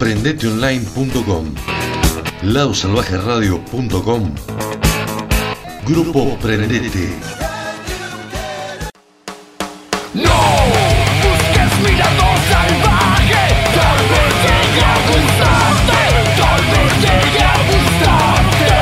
Prendeteonline.com. Ladosalvajeradio.com. Grupo Prendete. No busques mi lado salvaje, tal vez llegue a gustarte, tal vez llegue a gustarte.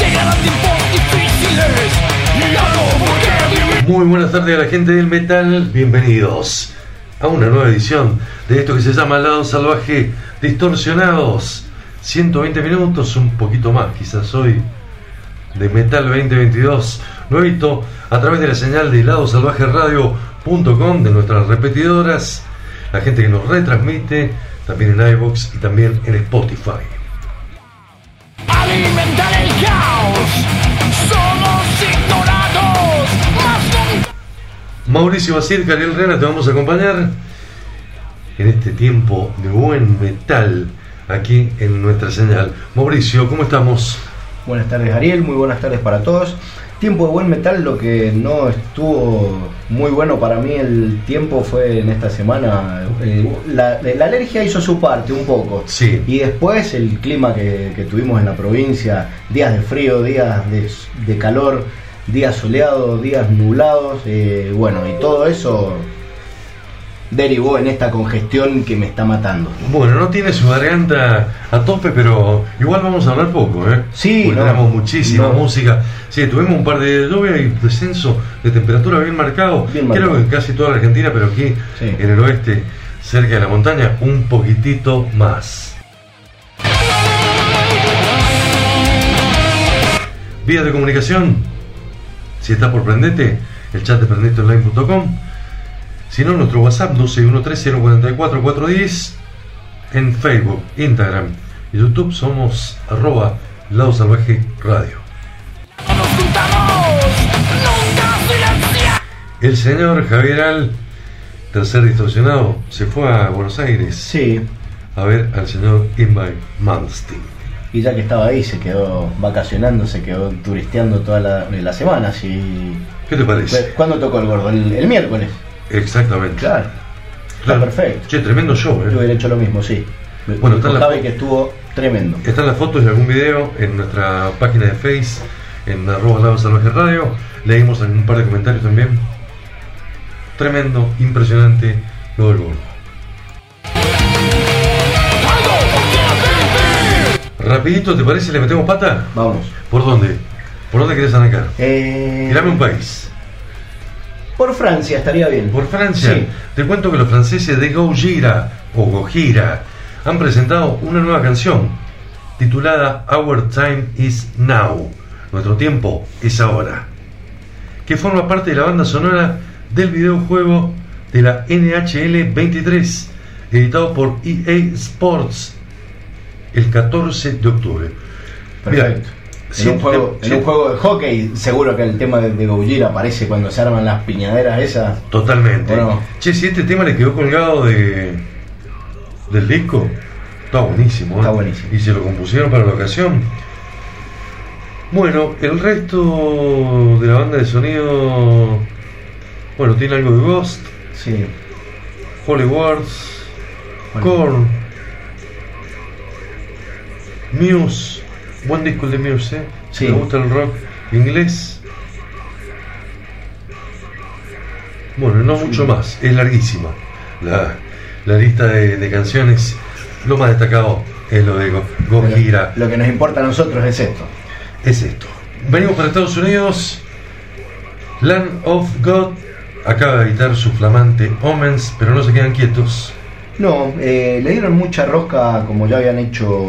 Llegarán tiempos difíciles, y algo por qué vivir. Muy buenas tardes a la gente del metal, bienvenidos a una nueva edición de esto que se llama Lado Salvaje Distorsionados. 120 minutos, un poquito más quizás hoy, de Metal 2022, nuevito a través de la señal de ladosalvajeradio.com, de nuestras repetidoras, la gente que nos retransmite, también en iVoox y también en Spotify. Alimentar el caos, Mauricio Basir, Cariel Rena, te vamos a acompañar en este tiempo de buen metal aquí en nuestra señal. Mauricio, ¿cómo estamos? Buenas tardes Ariel, muy buenas tardes para todos. Tiempo de buen metal, lo que no estuvo muy bueno para mí el tiempo fue en esta semana. eh, la, la alergia hizo su parte un poco. Sí. Y después el clima que, que tuvimos en la provincia, días de frío, días de, de calor, días soleados, días nublados, eh, bueno, y todo eso derivó en esta congestión que me está matando. Bueno, no tiene su garganta a tope, pero igual vamos a hablar poco, ¿eh? Sí, Porque no, tenemos muchísima no. música. Sí, tuvimos un par de lluvia y descenso de temperatura bien marcado. Bien Creo marcado. que en casi toda la Argentina, pero aquí Sí. en el oeste, cerca de la montaña, un poquitito más. Vías de comunicación. Si estás por prendete, el chat de prendeteonline.com. Si no, nuestro WhatsApp 1213044410. En Facebook, Instagram y YouTube somos arroba Lado Salvaje Radio. El señor Javier Al, tercer distorsionado, se fue a Buenos Aires Sí, a ver al señor Invite Malmsteen. Y ya que estaba ahí, se quedó vacacionando, se quedó turisteando toda la, la semana. ¿Qué te parece? ¿Cuándo tocó el gordo? El, el miércoles. Exactamente. Claro. Está perfecto. Che, tremendo show, Yo ¿eh? hubiera hecho lo mismo, sí. Bueno, está la que estuvo tremendo. Están las fotos y algún video en nuestra página de Face, en arroba Lado Salvaje Radio. Leímos un par de comentarios también. Tremendo, impresionante lo del gordo. Rapidito, ¿te parece? ¿Le metemos pata? Vamos. ¿Por dónde? ¿Por dónde querés arrancar? Eh, Tirame un país. Por Francia estaría bien. Por Francia. Sí. Te cuento que los franceses de Gojira o Gojira han presentado una nueva canción titulada Our Time is Now. Nuestro tiempo es ahora. Que forma parte de la banda sonora del videojuego de la NHL 23, editado por EA Sports el 14 de octubre. Mira, Perfecto. si- en, un juego, en un juego de hockey, seguro que el tema de, de aparece cuando se arman las piñaderas esas. Totalmente. Bueno. Che, si este tema le quedó colgado de del disco, está buenísimo. ¿eh? Está buenísimo. Y se lo compusieron para la ocasión. Bueno, el resto de la banda de sonido, bueno, tiene algo de Ghost, Sí. Holy Wars, Bueno. Korn, Muse, buen disco el de Muse, ¿eh? Si Sí. me gusta el rock inglés. Bueno, no mucho más, es larguísima la, la lista de, de canciones lo más destacado es lo de Go- Gojira. Lo que nos importa a nosotros es esto. Es esto. Venimos para Estados Unidos. Land of God acaba de editar su flamante Omens, pero no se quedan quietos. No, eh, le dieron mucha rosca, como ya habían hecho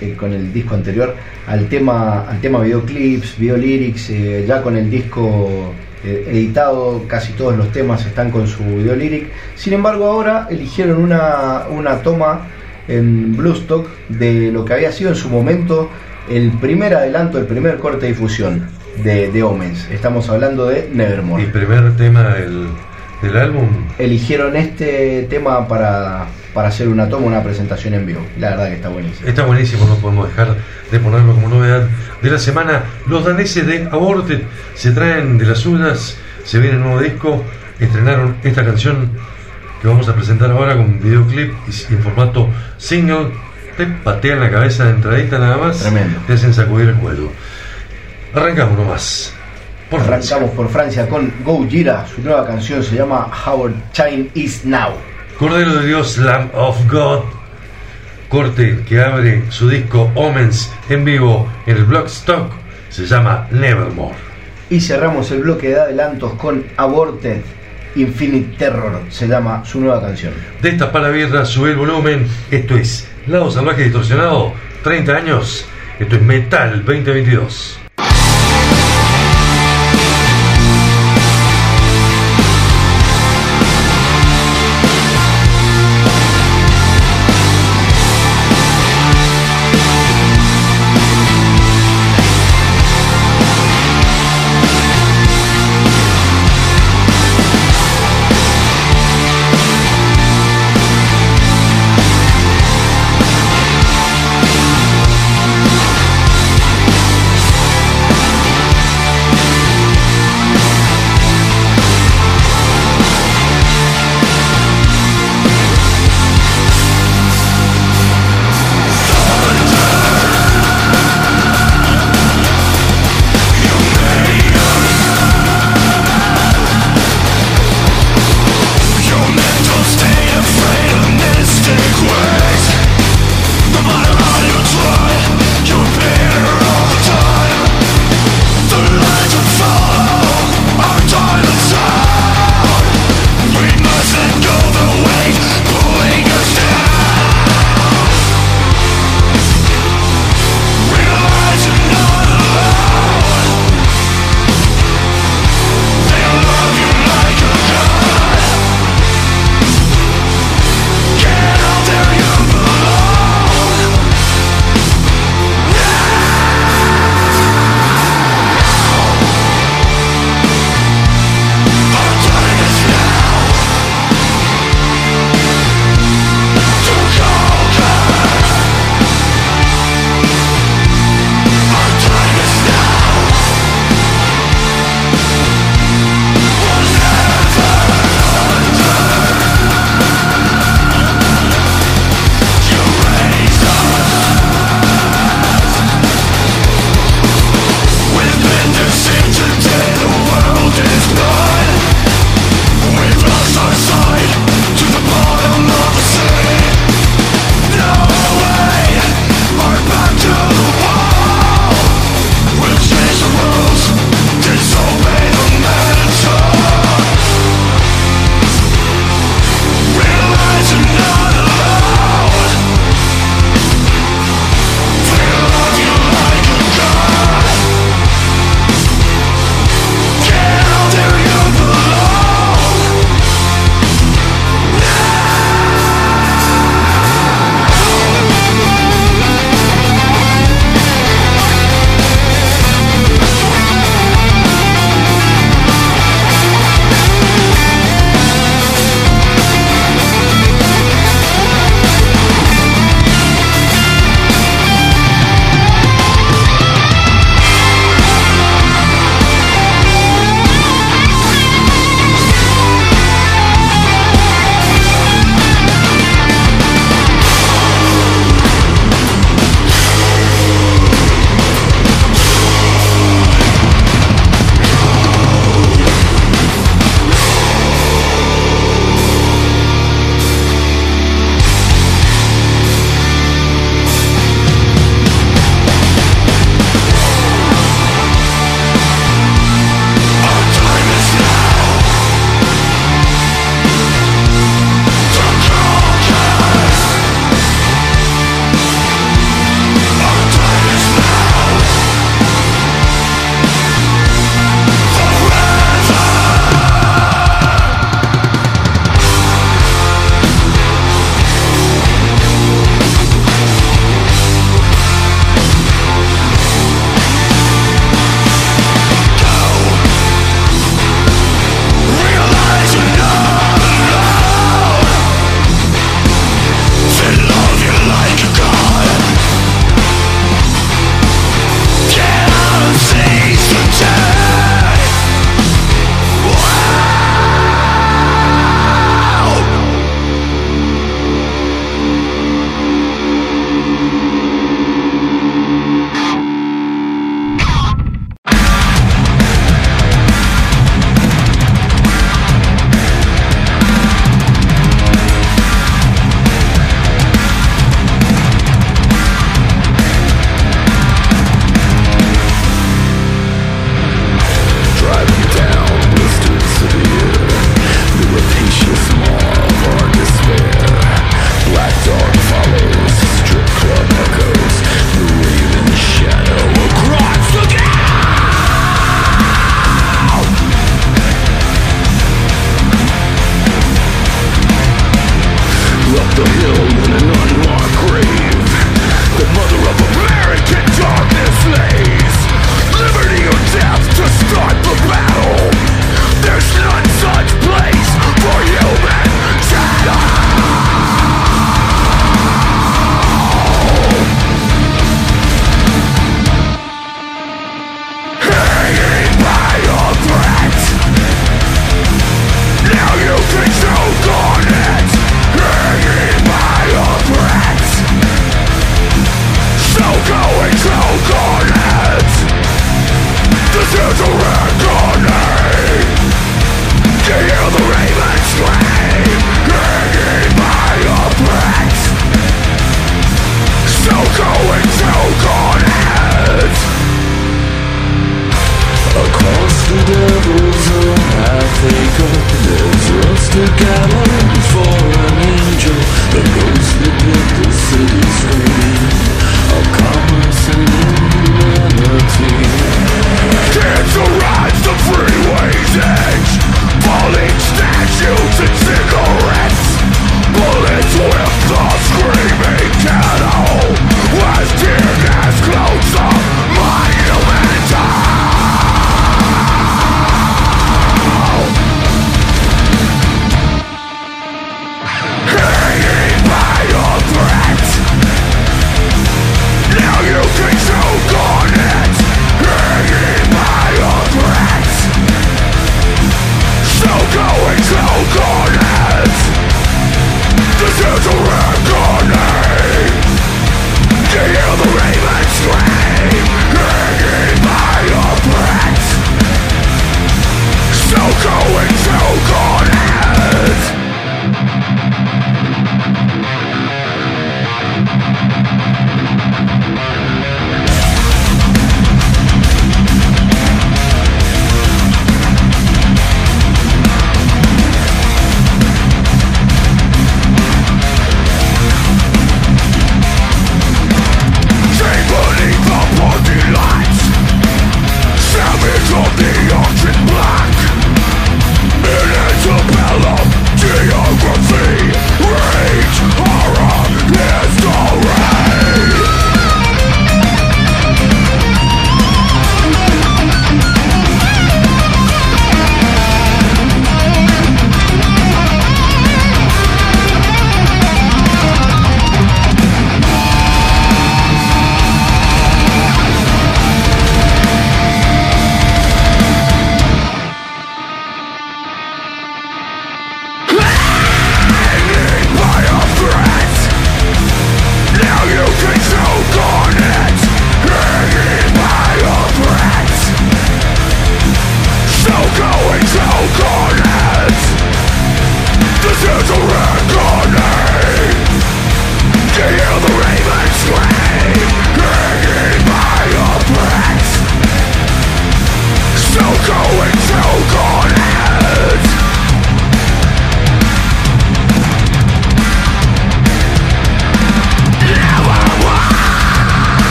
eh, con el disco anterior, al tema, al tema videoclips, videolyrics, eh, ya con el disco eh, editado, casi todos los temas están con su videolyric. Sin embargo, ahora eligieron una, una toma en Bluestock de lo que había sido en su momento el primer adelanto, el primer corte difusión de, de Omens. Estamos hablando de Nevermore El primer tema del, del álbum. eligieron este tema para, para hacer una toma, una presentación en vivo. La verdad que está buenísimo. Está buenísimo, no podemos dejar de ponerlo como novedad de la semana. Los daneses de Aborted se traen de las suyas, se viene el nuevo disco, estrenaron esta canción que vamos a presentar ahora con videoclip y en formato single. Te patean la cabeza de entradita nada más, Tremendo. te hacen sacudir el cuello. Arrancamos nomás. Por. Arrancamos por Francia con Gojira. Su nueva canción se llama Our Time Is Now. Cordero de Dios, Lamb of God. Corte que abre su disco Omens en vivo en el Blockstock. Se llama Nevermore. Y cerramos el bloque de adelantos con Aborted Infinite Terror. Se llama su nueva canción. De estas palabras sube el volumen. Esto es Lado Salvaje Distorsionado, 30 años. Esto es Metal 2022.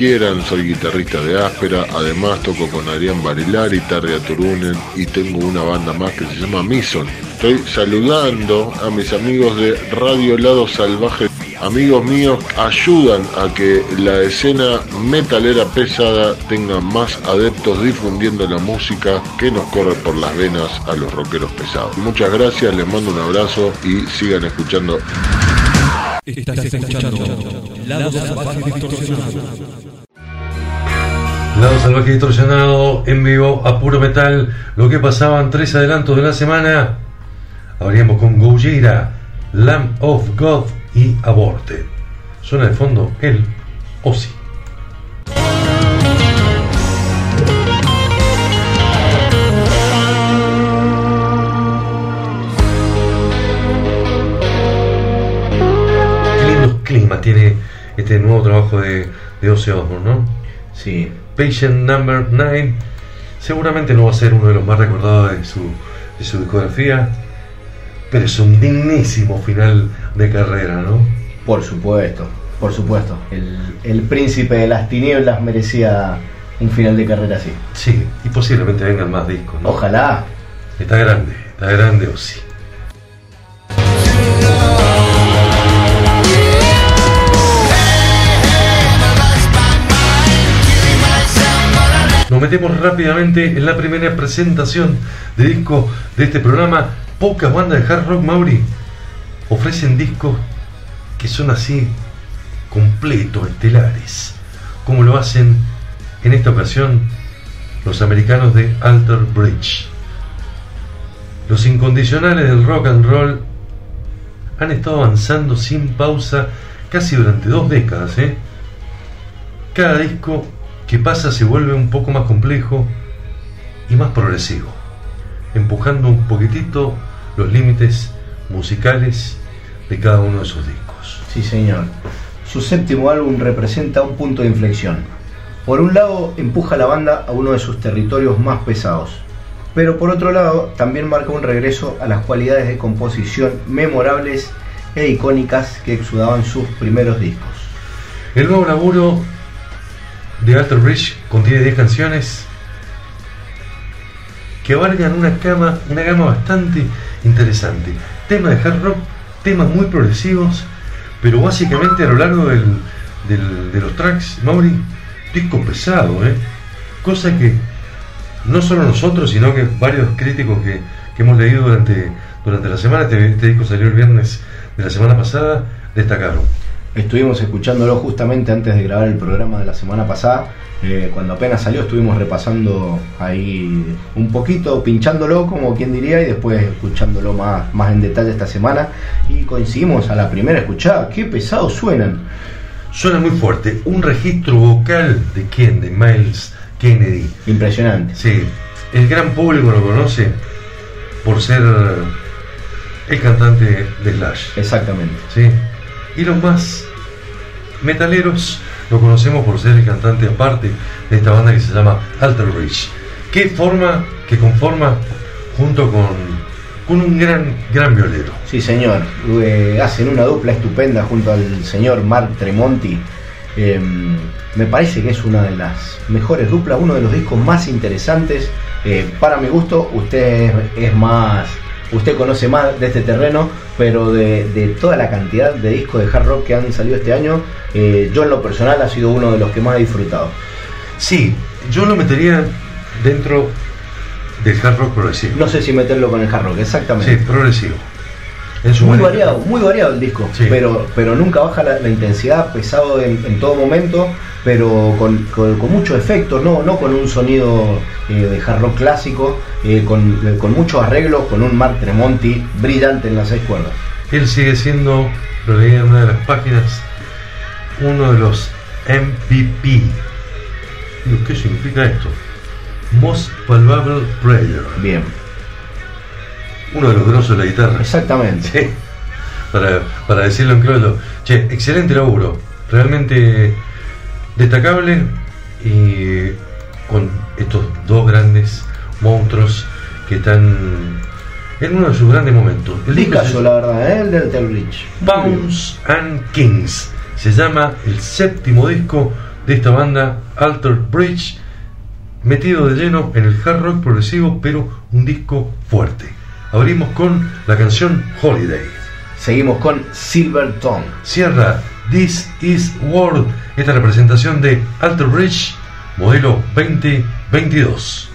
Soy guitarrista de Áspera, además toco con Adrián Barilar y Tarria Turunen y tengo una banda más que se llama Mison. Estoy saludando a mis amigos de Radio Lado Salvaje. Amigos míos, ayudan a que la escena metalera pesada tenga más adeptos difundiendo la música que nos corre por las venas a los rockeros pesados. Muchas gracias, les mando un abrazo y sigan escuchando Estás escuchando Lado Salvaje. Lado Salvaje Distorsionado en vivo a puro metal. Lo que pasaban tres adelantos de la semana. Abríamos con Gojira, Lamb of God y Aborte. Suena de fondo el Ozzy. Qué lindo clima tiene este nuevo trabajo de, de Ozzy Osbourne, ¿no? Sí, Patient Number 9 seguramente no va a ser uno de los más recordados de su, de su discografía, pero es un dignísimo final de carrera, ¿no? por supuesto, por supuesto. El, el príncipe de las tinieblas merecía un final de carrera así. Sí, y posiblemente vengan más discos, ¿no? Ojalá. Está grande, está grande Ozzy. Nos metemos rápidamente en la primera presentación de disco de este programa. Pocas bandas de hard rock Mauri ofrecen discos que son así completos, estelares, como lo hacen en esta ocasión los americanos de Alter Bridge. Los incondicionales del rock and roll han estado avanzando sin pausa casi durante dos décadas. ¿eh? Cada disco que pasa se vuelve un poco más complejo y más progresivo, empujando un poquitito los límites musicales de cada uno de sus discos. Sí, señor. Su séptimo álbum representa un punto de inflexión. Por un lado, empuja a la banda a uno de sus territorios más pesados, pero por otro lado, también marca un regreso a las cualidades de composición memorables e icónicas que exudaban sus primeros discos. El nuevo laburo de Alter Bridge contiene 10 canciones que abarcan una gama, una gama bastante interesante. Temas de hard rock, temas muy progresivos, pero básicamente a lo largo del- del- de los tracks, Mauri, disco pesado, ¿eh? cosa que no solo nosotros, sino que varios críticos que, que hemos leído durante, durante la semana, este, este disco salió el viernes de la semana pasada, destacaron. Estuvimos escuchándolo justamente antes de grabar el programa de la semana pasada. eh, cuando apenas salió estuvimos repasando ahí un poquito, pinchándolo como quien diría, y después escuchándolo más, más en detalle esta semana. Y coincidimos a la primera escuchada. Qué pesados suenan. Suena muy fuerte. Un registro vocal de quién? De Miles Kennedy. Impresionante. Sí, el gran público lo conoce por ser el cantante de Slash. Exactamente. ¿sí? Y los más metaleros lo conocemos por ser el cantante aparte de esta banda que se llama Alter Bridge. Que forma, que conforma junto con, con un gran, gran violero. Sí, señor. Eh, hacen una dupla estupenda junto al señor Mark Tremonti. Eh, me parece que es una de las mejores duplas, uno de los discos más interesantes. Eh, para mi gusto, usted es más, usted conoce más de este terreno, pero de, de toda la cantidad de discos de hard rock que han salido este año, eh, yo en lo personal ha sido uno de los que más he disfrutado. Sí, yo lo metería dentro del hard rock progresivo. No sé si meterlo con el hard rock, exactamente. Sí, progresivo. En su Muy variado, muy variado el disco, Sí. pero, pero nunca baja la, la intensidad, pesado en, en todo momento, pero con, con- con mucho efecto, no, no con un sonido eh, de hard rock clásico, eh, con, eh, con muchos arreglos, con un Mark Tremonti brillante en las seis cuerdas. Él sigue siendo, lo leí en una de las páginas, uno de los MVP. ¿Qué significa esto? Most Valuable Player. Bien, Uno de los grosos de la guitarra. exactamente. Sí. Para, para decirlo en criollo. Che, excelente laburo. Realmente destacable y con estos dos grandes monstruos que están en uno de sus grandes momentos. El disco caso, la verdad, ¿eh? el de and Kings. Se llama el séptimo disco de esta banda, Alter Bridge, metido de lleno en el hard rock progresivo, pero un disco fuerte. Abrimos con la canción Holiday. Seguimos con Silver Tongue. Cierra This Is World, esta representación de Alter Bridge, modelo 2022.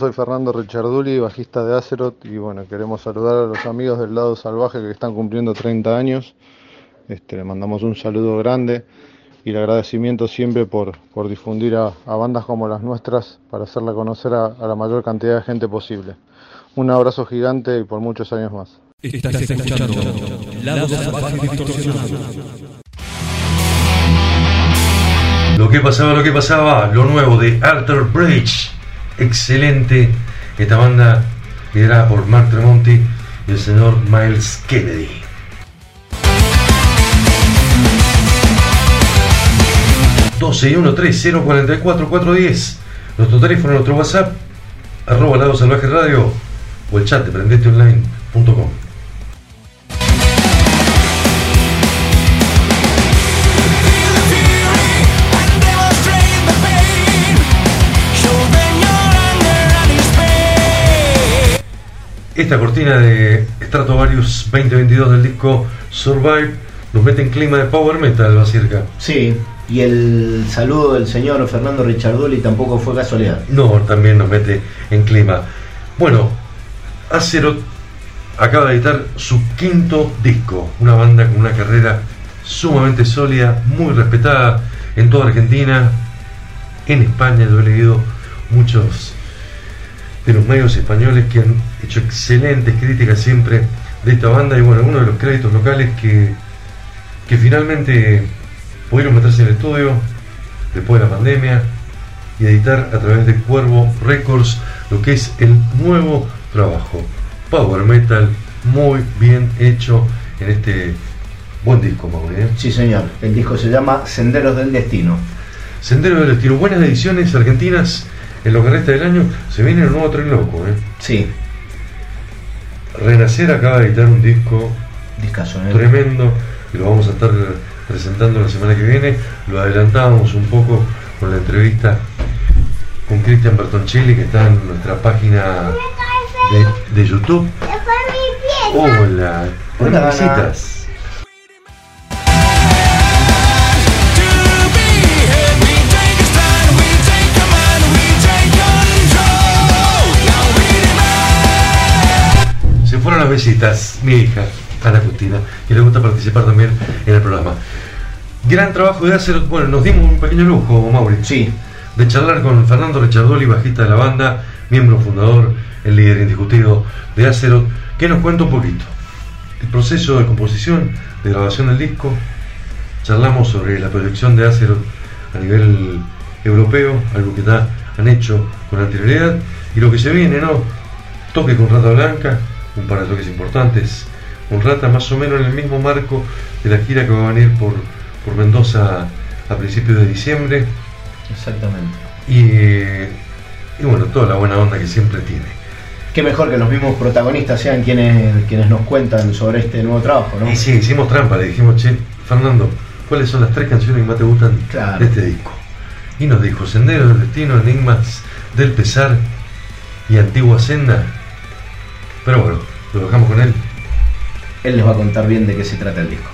Soy Fernando Richarduli, bajista de Azeroth y bueno, queremos saludar a los amigos del lado salvaje que están cumpliendo 30 años. Este, le mandamos un saludo grande y el agradecimiento siempre por, por difundir a, a bandas como las nuestras para hacerla conocer a, a la mayor cantidad de gente posible. Un abrazo gigante y por muchos años más. Estás escuchando Lado Salvaje Distorsionado. Lo que pasaba, lo que pasaba, lo nuevo de Arthur Bridge. Excelente. Esta banda liderada por Mark Tremonti y el señor Miles Kennedy. ...12 y 1 3 0 44 410 Nuestro teléfono, nuestro WhatsApp Arroba Lado Salvaje Radio O el chat de prendeteonline.com Esta cortina de Stratovarius 2022 del disco Survive nos mete en clima de power metal, va cerca. Sí, y el saludo del señor Fernando Richardoli tampoco fue casualidad. No, también nos mete en clima. Bueno, Azeroth acaba de editar su quinto disco, una banda con una carrera sumamente sólida, muy respetada en toda Argentina, en España, yo he leído muchos de los medios españoles que han hecho excelentes críticas siempre de esta banda y bueno, uno de los créditos locales que, que finalmente pudieron meterse en el estudio después de la pandemia y editar a través de Cuervo Records lo que es el nuevo trabajo. Power Metal, muy bien hecho en este buen disco, Mauri. ¿eh? Sí, señor. El disco se llama Senderos del Destino. Sendero del Estilo, buenas ediciones argentinas en lo que resta del año. Se viene el nuevo tren loco. ¿eh? Sí, Renacer acaba de editar un disco discaso, ¿eh? tremendo y lo vamos a estar presentando la semana que viene. Lo adelantábamos un poco con la entrevista con Cristian Bertoncelli que está en nuestra página de, de YouTube. Hola, Hola, Ana. visitas. Se fueron las visitas, mi hija, Ana Cristina, que le gusta participar también en el programa. Gran trabajo de hacer, bueno, nos dimos un pequeño lujo, Mauri. Sí, de charlar con Fernando Richardoli, bajista de la banda, miembro fundador, el líder indiscutido de Azeroth, que nos cuenta un poquito el proceso de composición, de grabación del disco. Charlamos sobre la proyección de Azeroth a nivel europeo, algo que ya han hecho con anterioridad, y lo que se viene, ¿no? Toque con Rata Blanca, un par de toques importantes, con Rata más o menos en el mismo marco de la gira que va a venir por, por Mendoza a principios de diciembre. exactamente. Y, y bueno, toda la buena onda que siempre tiene. Qué mejor que los mismos protagonistas sean quienes, quienes nos cuentan sobre este nuevo trabajo, ¿no? Y sí, hicimos trampa, le dijimos, che, Fernando, ¿cuáles son las tres canciones que más te gustan Claro. de este disco? Y nos dijo, Sendero del Destino, Enigmas del Pesar y Antigua Senda. Pero bueno, lo dejamos con él. Él les va a contar bien de qué se trata el disco.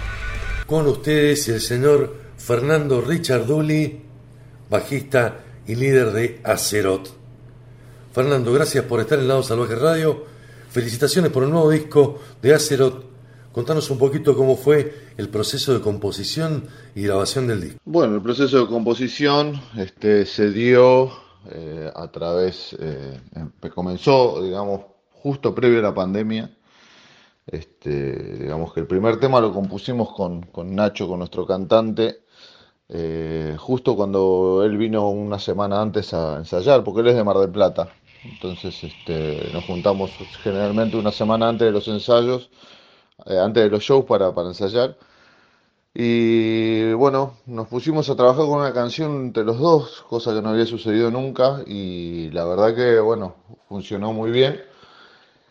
Con ustedes el señor Fernando Richarduli, bajista y líder de Azeroth. Fernando, gracias por estar en el Lado Salvaje Radio. Felicitaciones por el nuevo disco de Azeroth. Contanos un poquito cómo fue el proceso de composición y grabación del disco. Bueno, el proceso de composición este, se dio eh, a través, eh, em- comenzó, digamos, justo previo a la pandemia. Este, digamos que el primer tema lo compusimos con, con Nacho, con nuestro cantante, eh, justo cuando él vino una semana antes a ensayar, porque él es de Mar del Plata. Entonces este, nos juntamos generalmente una semana antes de los ensayos, eh, antes de los shows para, para ensayar. Y bueno, nos pusimos a trabajar con una canción entre los dos, cosa que no había sucedido nunca, y la verdad que bueno, funcionó muy bien.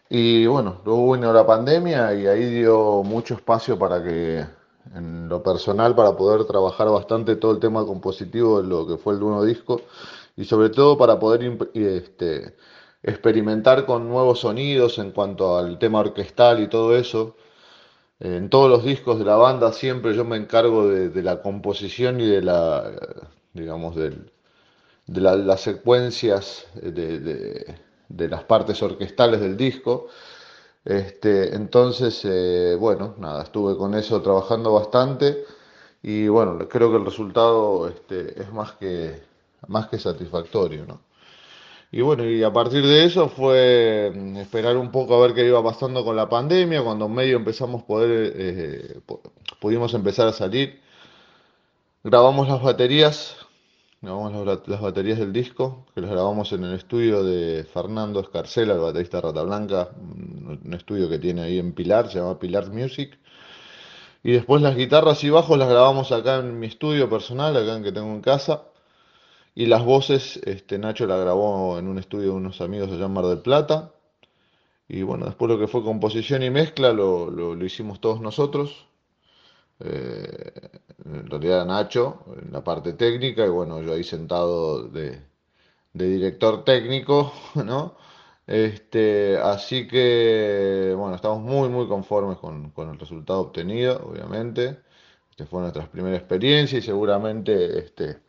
Y bueno, luego vino la pandemia y ahí dio mucho espacio para que, en lo personal, para poder trabajar bastante todo el tema compositivo de lo que fue el nuevo disco y sobre todo para poder este, experimentar con nuevos sonidos en cuanto al tema orquestal y todo eso. En todos los discos de la banda siempre yo me encargo de, la composición y de la, digamos, del, de la- las secuencias de- de las partes orquestales del disco. Este, entonces, eh, bueno, nada, estuve con eso trabajando bastante y bueno, creo que el resultado este, es más que, más que satisfactorio, ¿no? Y bueno, y a partir de eso fue mm, esperar un poco a ver qué iba pasando con la pandemia, cuando medio empezamos poder, eh, pu- pudimos empezar a salir. Grabamos las baterías, grabamos las, baterías del disco, que las grabamos en el estudio de Fernando Escarcela, el baterista Rata Blanca, un estudio que tiene ahí en Pilar, se llama Pilar Music. Y después las guitarras y bajos las grabamos acá en mi estudio personal, acá en que tengo en casa. Y las voces, este, Nacho la grabó en un estudio de unos amigos allá en Mar del Plata. Y bueno, después lo que fue composición y mezcla lo- lo hicimos todos nosotros. Eh, en realidad Nacho en la parte técnica y bueno, yo ahí sentado de, de director técnico, ¿no? Este, así que bueno, estamos muy muy conformes con, el resultado obtenido, obviamente. Este fue nuestra primera experiencia y seguramente este,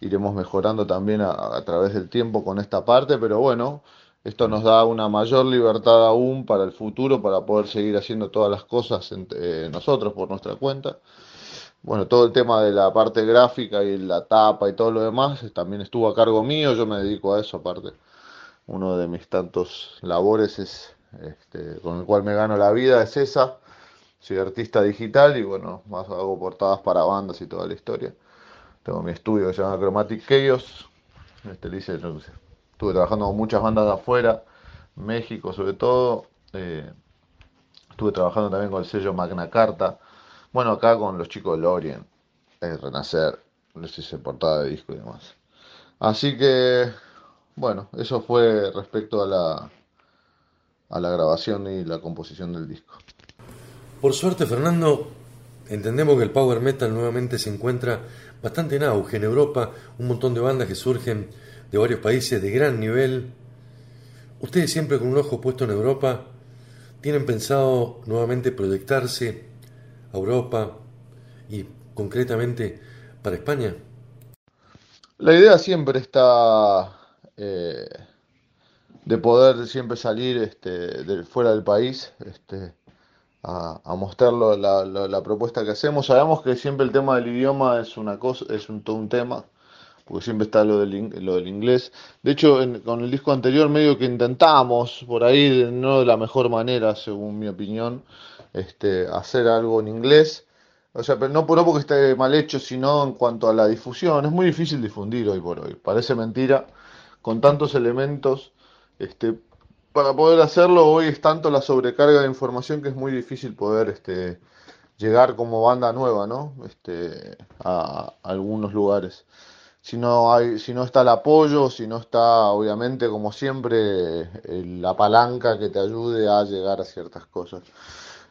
iremos mejorando también a través del tiempo con esta parte, pero bueno, esto nos da una mayor libertad aún para el futuro, para poder seguir haciendo todas las cosas en- eh, nosotros por nuestra cuenta. Bueno, todo el tema de la parte gráfica y la tapa y todo lo demás también estuvo a cargo mío, yo me dedico a eso aparte. Uno de mis tantos labores es, este, con el cual me gano la vida es esa. Soy artista digital y bueno, más hago portadas para bandas y toda la historia. Tengo mi estudio que se llama Chromatic Chaos. Este, le estuve trabajando con muchas bandas de afuera, México sobre todo. eh, estuve trabajando también con el sello Magna Carta. Bueno, acá con los chicos de Lorien, el Renacer, les hice portada de disco y demás. Así que, bueno, eso fue respecto a la, a la grabación y la composición del disco. Por suerte, Fernando, entendemos que el power metal nuevamente se encuentra bastante en auge en Europa, un montón de bandas que surgen de varios países de gran nivel. Ustedes siempre con un ojo puesto en Europa, ¿tienen pensado nuevamente proyectarse a Europa y concretamente para España? La idea siempre está eh, de poder siempre salir este, de fuera del país este, a, a mostrar la, la- la propuesta que hacemos. Sabemos que siempre el tema del idioma es una cosa, es un, todo un tema, porque siempre está lo del, lo del inglés. De hecho, con el disco anterior medio que intentamos, por ahí, no de la mejor manera, según mi opinión, este, hacer algo en inglés. O sea, pero no, no porque esté mal hecho, sino en cuanto a la difusión. Es muy difícil difundir hoy por hoy. Parece mentira, con tantos elementos, este, para poder hacerlo hoy es tanto la sobrecarga de información que es muy difícil poder, este, llegar como banda nueva, ¿no? Este, a algunos lugares. Si no hay, si no está el apoyo, si no está, obviamente, como siempre, el- la palanca que te ayude a llegar a ciertas cosas.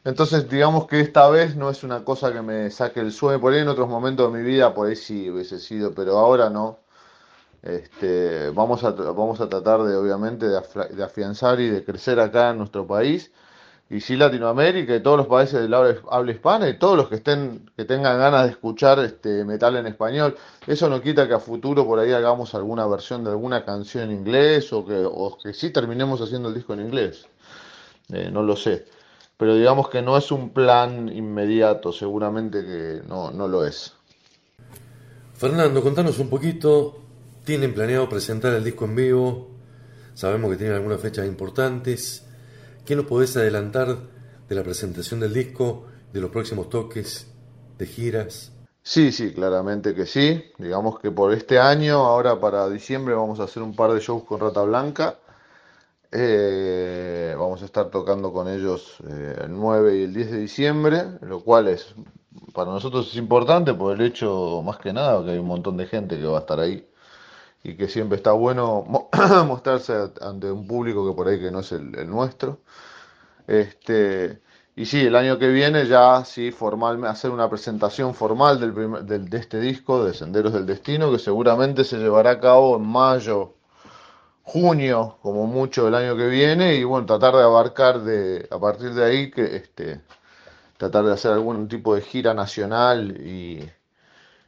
Entonces, digamos que esta vez no es una cosa que me saque el sueño. Por ahí en otros momentos de mi vida, por ahí sí hubiese sido, pero ahora no. Este, vamos a, vamos a tratar de, obviamente, de afianzar y de crecer acá en nuestro país. Y sí Latinoamérica y todos los países del habla, habla hispana y todos los que estén, que tengan ganas de escuchar este metal en español. Eso no quita que a futuro por ahí hagamos alguna versión de alguna canción en inglés o que, o que sí terminemos haciendo el disco en inglés. Eh, no lo sé. Pero digamos que no es un plan inmediato, seguramente que no, no lo es. Fernando, contanos un poquito. ¿Tienen planeado presentar el disco en vivo? Sabemos que tienen algunas fechas importantes. ¿Qué nos podés adelantar de la presentación del disco, de los próximos toques, de giras? Sí, sí, claramente que sí. Digamos que por este año, ahora para diciembre, vamos a hacer un par de shows con Rata Blanca. Eh, vamos a estar tocando con ellos eh, el 9 y el 10 de diciembre, lo cual es para nosotros es importante por el hecho, más que nada, que hay un montón de gente que va a estar ahí y que siempre está bueno mo- mostrarse ante un público que por ahí que no es el, nuestro. Este, y sí, el año que viene ya sí formalmente hacer una presentación formal del primer- del- de este disco de Senderos del Destino que seguramente se llevará a cabo en mayo, junio, como mucho el año que viene y bueno, tratar de abarcar de a partir de ahí que este tratar de hacer algún tipo de gira nacional y,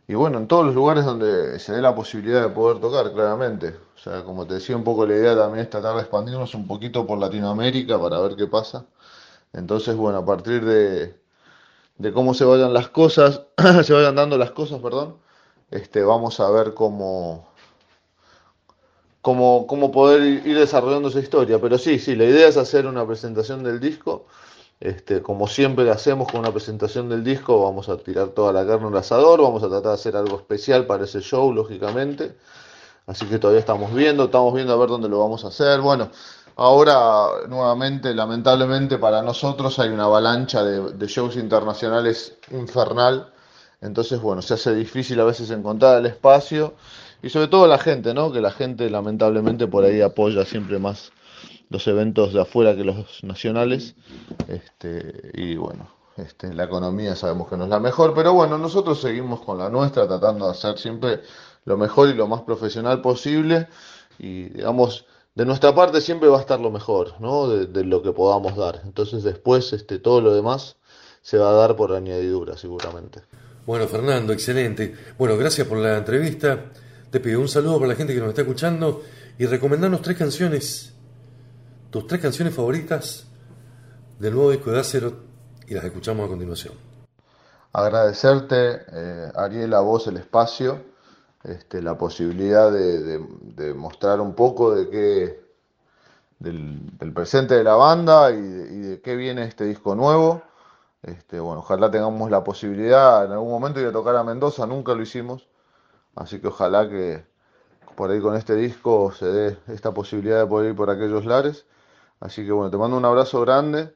y bueno, en todos los lugares donde se dé la posibilidad de poder tocar, claramente. O sea, como te decía, un poco la idea también es tratar de expandirnos un poquito por Latinoamérica para ver qué pasa. Entonces, bueno, a partir de, de cómo se vayan las cosas, se vayan dando las cosas, perdón, este, vamos a ver cómo, cómo, cómo poder ir desarrollando esa historia. Pero sí, sí, la idea es hacer una presentación del disco. Este, como siempre hacemos con una presentación del disco, vamos a tirar toda la carne al asador, vamos a tratar de hacer algo especial para ese show, lógicamente. Así que todavía estamos viendo, estamos viendo a ver dónde lo vamos a hacer. Bueno, ahora nuevamente, lamentablemente para nosotros hay una avalancha de, de shows internacionales infernal. Entonces, bueno, se hace difícil a veces encontrar el espacio y sobre todo la gente, ¿no? Que la gente lamentablemente por ahí apoya siempre más los eventos de afuera que los nacionales. Este, y bueno, este, la economía sabemos que no es la mejor, pero bueno, nosotros seguimos con la nuestra, tratando de hacer siempre lo mejor y lo más profesional posible. Y digamos, de nuestra parte siempre va a estar lo mejor, ¿no? De, de lo que podamos dar. Entonces después este, todo lo demás se va a dar por añadidura, seguramente. Bueno, Fernando, excelente. Bueno, gracias por la entrevista. Te pido un saludo para la gente que nos está escuchando y recomendarnos tres canciones, tus tres canciones favoritas del nuevo disco de Azeroth y las escuchamos a continuación. Agradecerte, eh, Ariel, a vos el espacio, este, la posibilidad de, mostrar un poco de qué, del, presente de la banda y de, y de qué viene este disco nuevo. Este, bueno, ojalá tengamos la posibilidad en algún momento de ir a tocar a Mendoza, nunca lo hicimos, así que ojalá que por ahí con este disco se dé esta posibilidad de poder ir por aquellos lares. Así que bueno, te mando un abrazo grande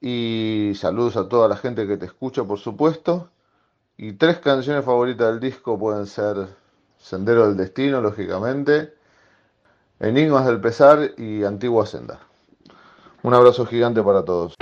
y saludos a toda la gente que te escucha, por supuesto. Y tres canciones favoritas del disco pueden ser Sendero del Destino, lógicamente, Enigmas del Pesar y Antigua Senda. Un abrazo gigante para todos.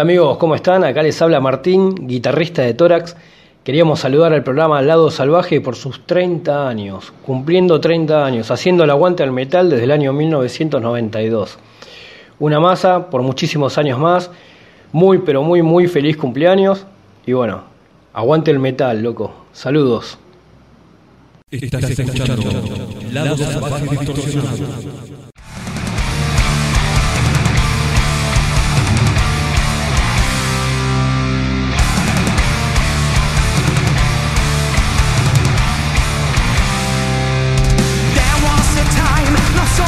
Hola amigos, ¿cómo están? Acá les habla Martín, guitarrista de Tórax. Queríamos saludar al programa Lado Salvaje por sus 30 años, cumpliendo 30 años, haciendo el aguante al metal desde el año 1992. Una masa por muchísimos años más, muy pero muy muy feliz cumpleaños y bueno, aguante el metal, loco. Saludos. Estás escuchando Lado Salvaje.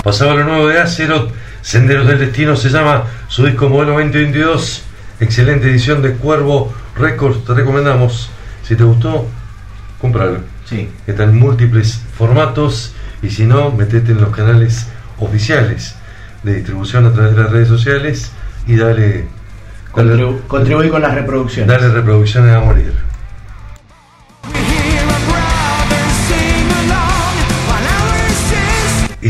Pasaba lo nuevo de Azeroth, Senderos del Destino se llama su disco modelo 2022. Excelente edición de Cuervo Records, te recomendamos. Si te gustó, cómpralo. Sí. Está en múltiples formatos y si no, metete en los canales oficiales de distribución a través de las redes sociales y dale, dale, Contribu- contribuir con las reproducciones. dale reproducciones a morir.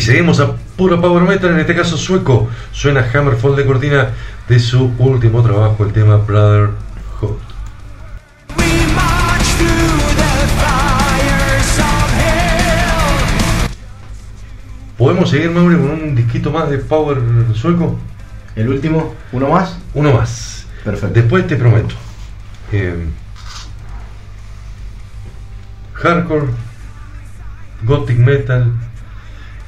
Seguimos a puro power metal, en este caso sueco. Suena Hammerfall de Cortina de su último trabajo, el tema Brotherhood. ¿Podemos seguir, Mauri, con un disquito más de power sueco? El último, uno más. Uno más. Perfecto. Después te prometo. eh, hardcore, gothic metal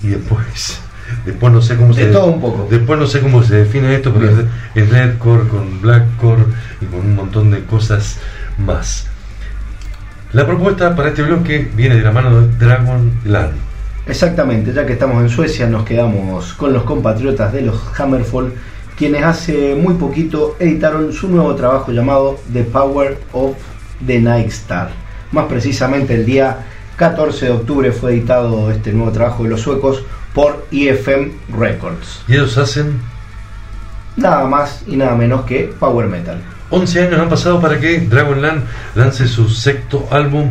y después. Después no sé cómo De se todo un poco. Después no sé cómo se define esto, pero Bien. es, deathcore con blackcore y con un montón de cosas más. La propuesta para este bloque viene de la mano de Dragon Land. Exactamente, ya que estamos en Suecia, nos quedamos con los compatriotas de los Hammerfall, quienes hace muy poquito editaron su nuevo trabajo llamado The Power of the Night Star. Más precisamente el día 14 de octubre fue editado este nuevo trabajo de los suecos por EFM Records. Y ellos hacen Nada más y nada menos que Power Metal. 11 años han pasado para que Dragonland lance su sexto álbum,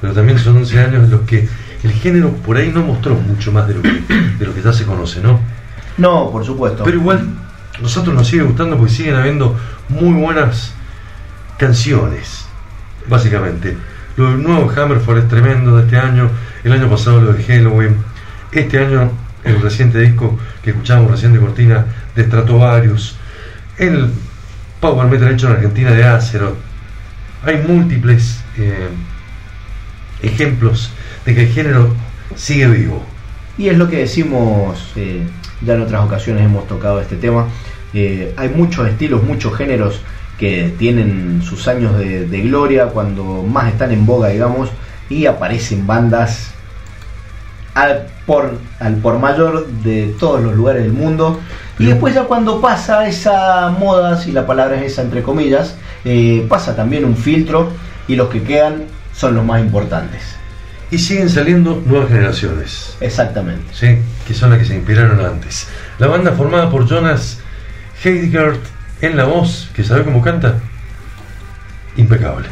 pero también son 11 años en los que el género por ahí no mostró mucho más de lo que, de lo que ya se conoce, ¿no? No, por supuesto. Pero igual, nosotros nos sigue gustando porque siguen habiendo muy buenas canciones, básicamente. Lo del nuevo Hammerfall es tremendo de este año, el año pasado lo de Halloween, este año el reciente disco que escuchamos recién de Cortina de Stratovarius, el Power Metal hecho en Argentina de Azeroth. Hay múltiples eh, ejemplos de que el género sigue vivo. Y es lo que decimos, eh, ya en otras ocasiones hemos tocado este tema. eh, hay muchos estilos, muchos géneros que tienen sus años de, de gloria cuando más están en boga, digamos, y aparecen bandas al por, al por mayor de todos los lugares del mundo. Y después ya cuando pasa esa moda, si la palabra es esa entre comillas, eh, pasa también un filtro y los que quedan son los más importantes. Y siguen saliendo nuevas generaciones. Exactamente. ¿sí? que son las que se inspiraron antes. La banda formada por Jonas Heidegard en la voz, que sabe cómo canta, impecable.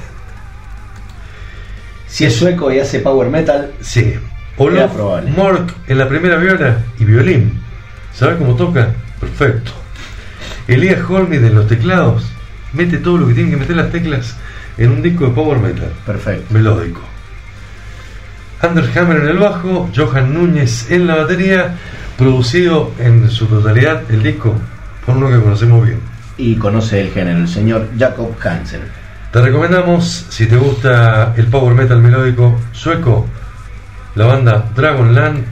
Si es sueco y hace power metal, Sí. Olof. Mork en la primera viola y violín. ¿Sabe cómo toca? Perfecto. Elías Holmid en los teclados. Mete todo lo que tiene que meter las teclas en un disco de power metal. perfecto. melódico. Anders Hammer en el bajo, Johan Núñez en la batería, producido en su totalidad el disco por uno que conocemos bien. Y conoce el género, el señor Jacob Hansen. Te recomendamos, si te gusta el power metal melódico sueco, la banda Dragonland,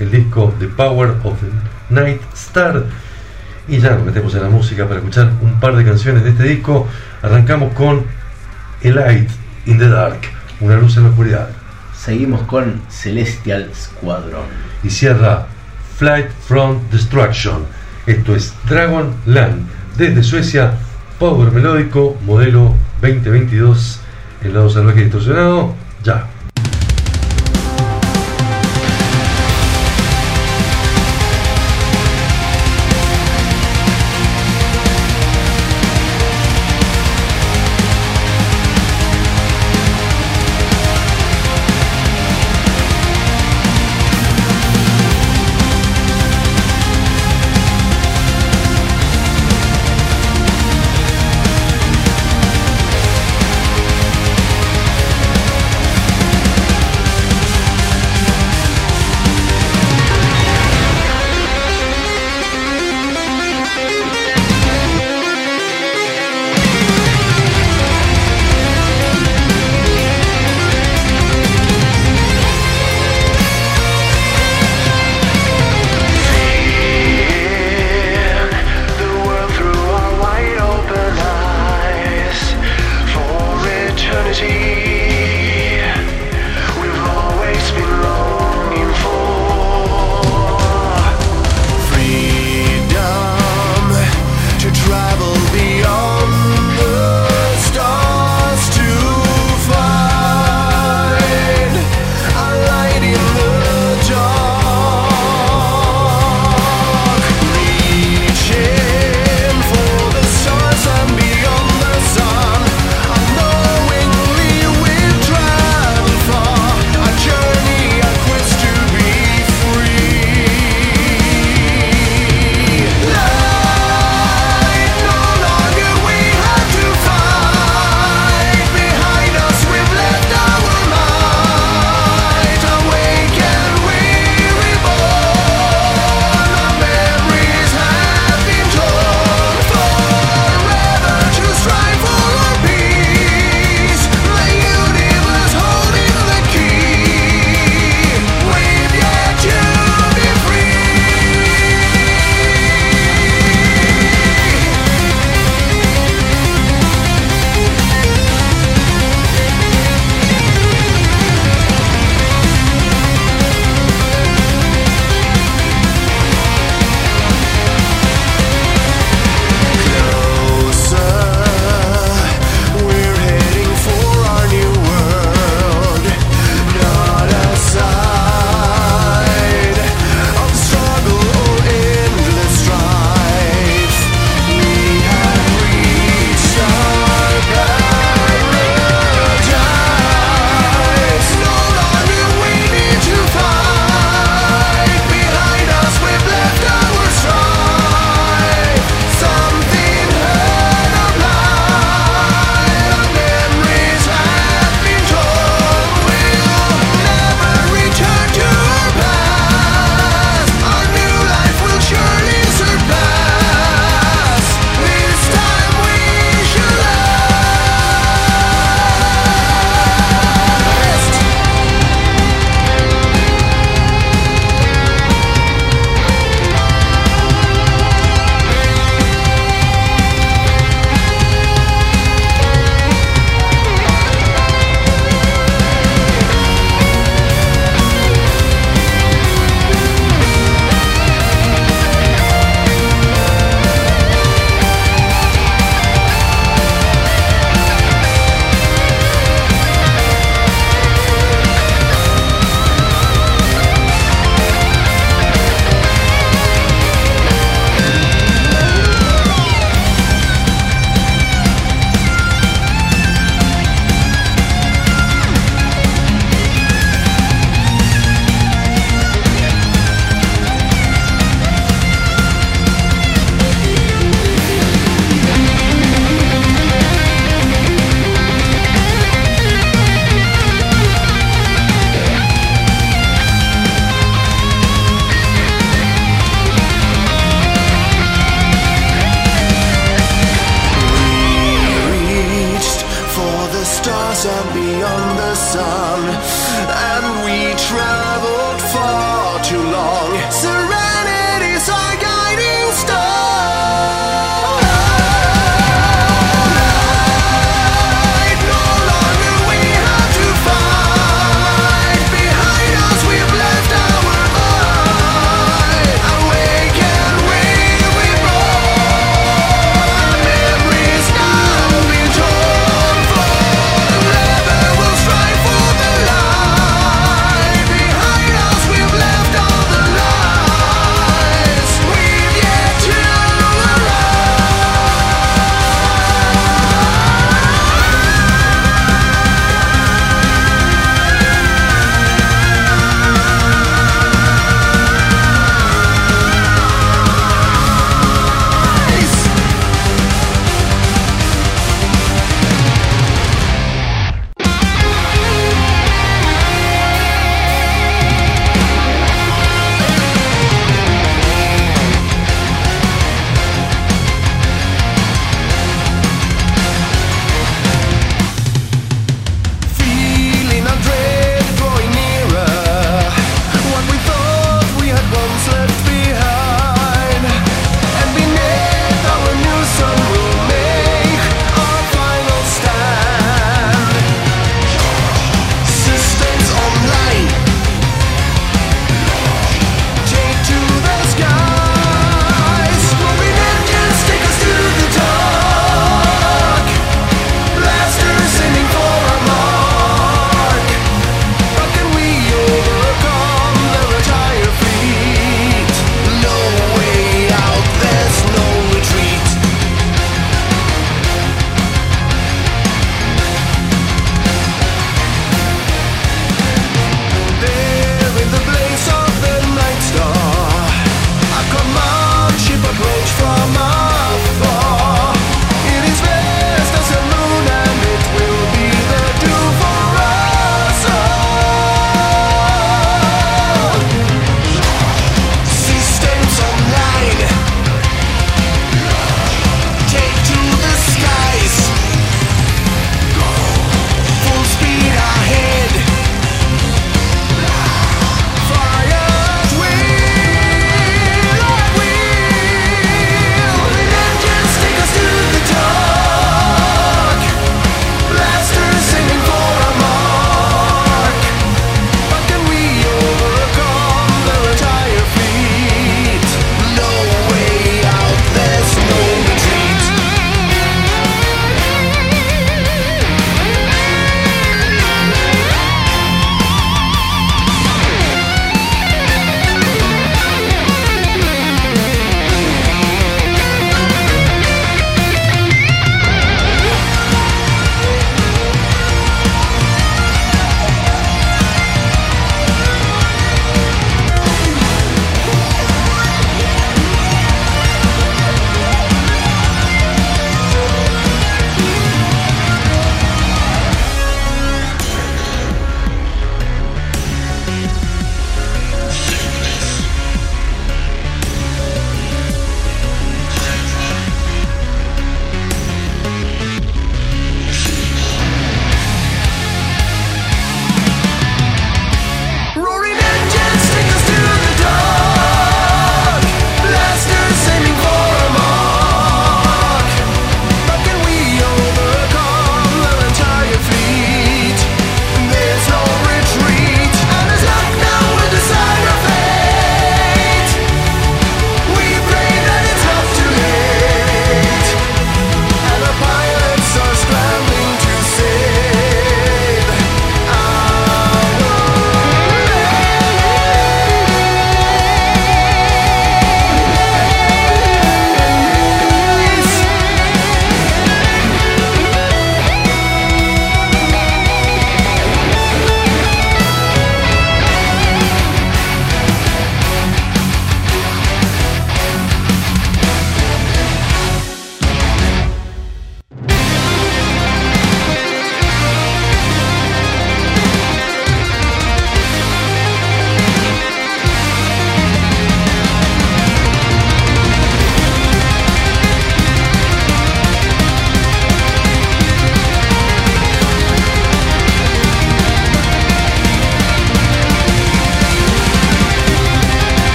el disco The Power of the Night Star. Y ya nos metemos en la música para escuchar un par de canciones de este disco. Arrancamos con A Light in the Dark, una luz en la oscuridad. Seguimos con Celestial Squadron. y cierra Flight from Destruction. Esto es Dragon Land desde Suecia, Power Melódico, modelo 2022, el lado salvaje distorsionado, ya.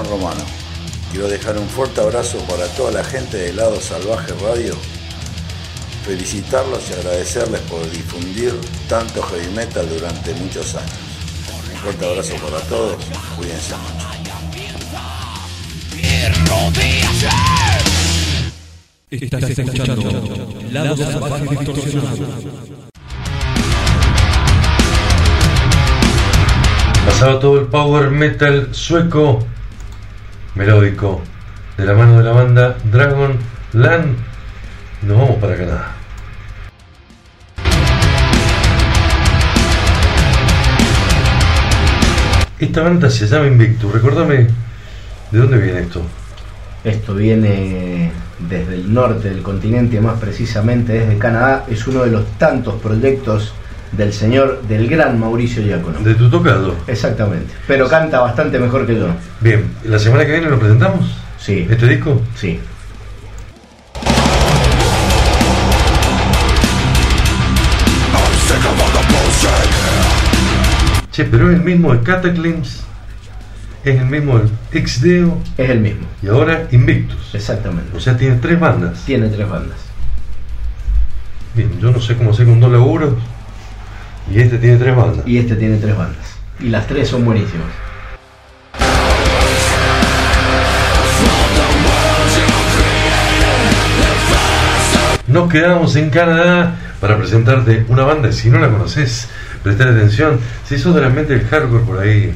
Romano. Quiero dejar un fuerte abrazo para toda la gente de Lado Salvaje Radio. Felicitarlos y agradecerles por difundir tanto heavy metal durante muchos años. Un fuerte abrazo para todos. Cuídense mucho. Estás escuchando Lado Salvaje Distorsionado. Pasaba todo el power metal sueco melódico de la mano de la banda Dragon Land. Nos vamos para Canadá. Esta banda se llama Invictus. Recordame de dónde viene esto. Esto viene desde el norte del continente, más precisamente desde Canadá. Es uno de los tantos proyectos del señor, del gran Mauricio Giacono. De tu tocado. Exactamente. Pero canta bastante mejor que yo. Bien, ¿la semana que viene lo presentamos? Sí, ¿Este disco? sí. Che, pero es el mismo de Cataclysm, es el mismo del Exdeo Es el mismo. y ahora Invictus. Exactamente. O sea, tiene tres bandas. Tiene tres bandas. Bien, yo no sé cómo hacer con dos laburos. Y este tiene tres bandas. Y este tiene tres bandas. Y las tres son buenísimas. Nos quedamos en Canadá para presentarte una banda. Si no la conoces, prestar atención. Si sos de la mente del hardcore por ahí,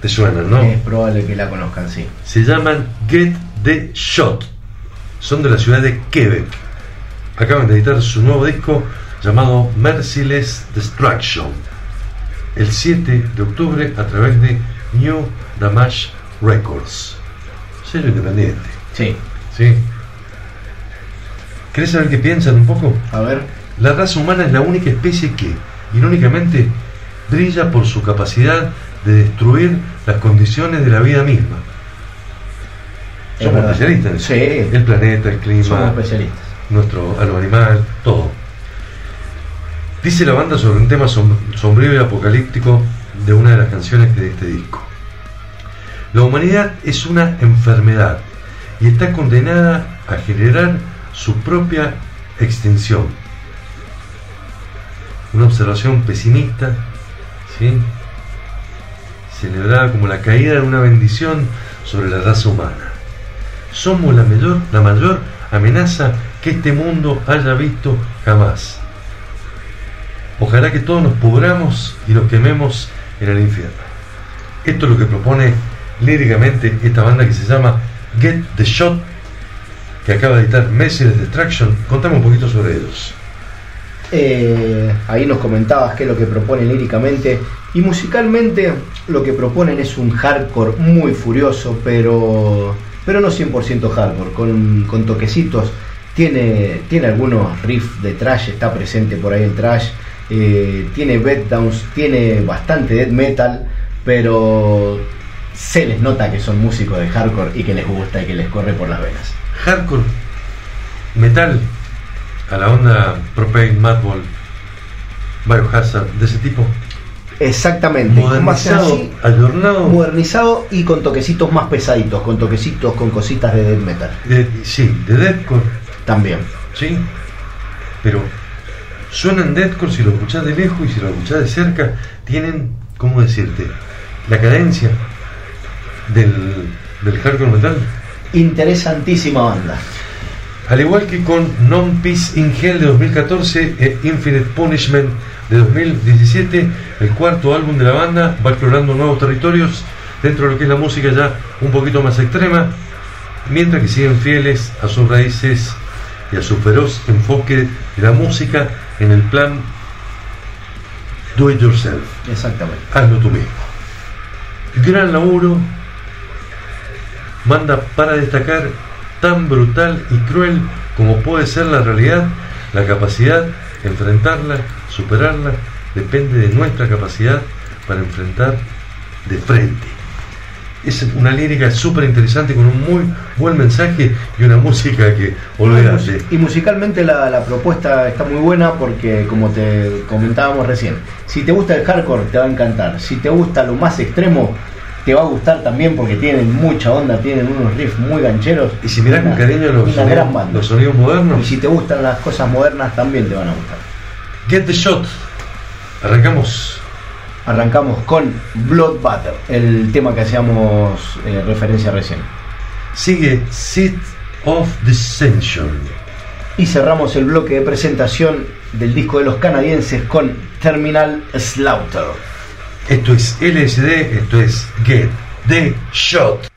te suenan, ¿no? Es probable que la conozcan, sí. Se llaman Get the Shot. Son de la ciudad de Quebec. Acaban de editar su nuevo disco llamado Merciless Destruction. El 7 de octubre a través de New Damage Records. Sello independiente. Sí. ¿Sí? ¿Querés saber qué piensan un poco? A ver. La raza humana es la única especie que, irónicamente, brilla por su capacidad de destruir las condiciones de la vida misma. Es Somos verdad. especialistas. Sí. El planeta, el clima, Somos especialistas. nuestro a lo animal, todo. Dice la banda sobre un tema som- sombrío y apocalíptico de una de las canciones de este disco. La humanidad es una enfermedad y está condenada a generar su propia extinción. Una observación pesimista, celebrada como la caída de una bendición sobre la raza humana. Somos la mayor, la mayor amenaza que este mundo haya visto jamás. Ojalá que todos nos pudramos y nos quememos en el infierno. Esto es lo que propone líricamente esta banda que se llama Get the Shot, que acaba de editar Merciless Destruction. Contame un poquito sobre ellos. Eh, ahí nos comentabas qué es lo que proponen líricamente. Y musicalmente lo que proponen es un hardcore muy furioso, pero, pero no 100% hardcore, con, con toquecitos. Tiene, tiene algunos riffs de trash, está presente por ahí el trash. Eh, tiene beatdowns, tiene bastante death metal, pero se les nota que son músicos de hardcore y que les gusta y que les corre por las venas. Hardcore, metal, a la onda Propane, Madball, Biohazard, de ese tipo. Exactamente, Modernizado, así, ayornado. modernizado y con toquecitos más pesaditos, con toquecitos, con cositas de death metal. de- sí, de deathcore, También. ¿sí? Pero suenan deathcore si lo escuchás de lejos y si lo escuchás de cerca, tienen, ¿cómo decirte? La cadencia del, del hardcore metal. Interesantísima banda. Al igual que con Non Peace in Hell de 2014 e Infinite Punishment de 2017, el cuarto álbum de la banda va explorando nuevos territorios dentro de lo que es la música ya un poquito más extrema, mientras que siguen fieles a sus raíces y a su feroz enfoque de la música en el plan do it yourself, Exactamente. hazlo tú mismo. Gran laburo, manda para destacar tan brutal y cruel como puede ser la realidad, la capacidad, enfrentarla, superarla, depende de nuestra capacidad para enfrentar de frente es una lírica súper interesante con un muy buen mensaje y una música que olvidate. Ah, y musicalmente la, la, propuesta está muy buena porque, como te comentábamos recién, si te gusta el hardcore te va a encantar, si te gusta lo más extremo te va a gustar también porque tienen mucha onda, tienen unos riffs muy gancheros. Y si mirás con cariño los, los sonidos modernos. Y si te gustan las cosas modernas también te van a gustar. Get the Shot. Arrancamos. Arrancamos con Blood Butter, el tema que hacíamos eh, referencia recién. Sigue Seat of the Century. Y cerramos el bloque de presentación del disco de los canadienses con Terminal Slaughter. Esto es LSD, esto es Get the Shot.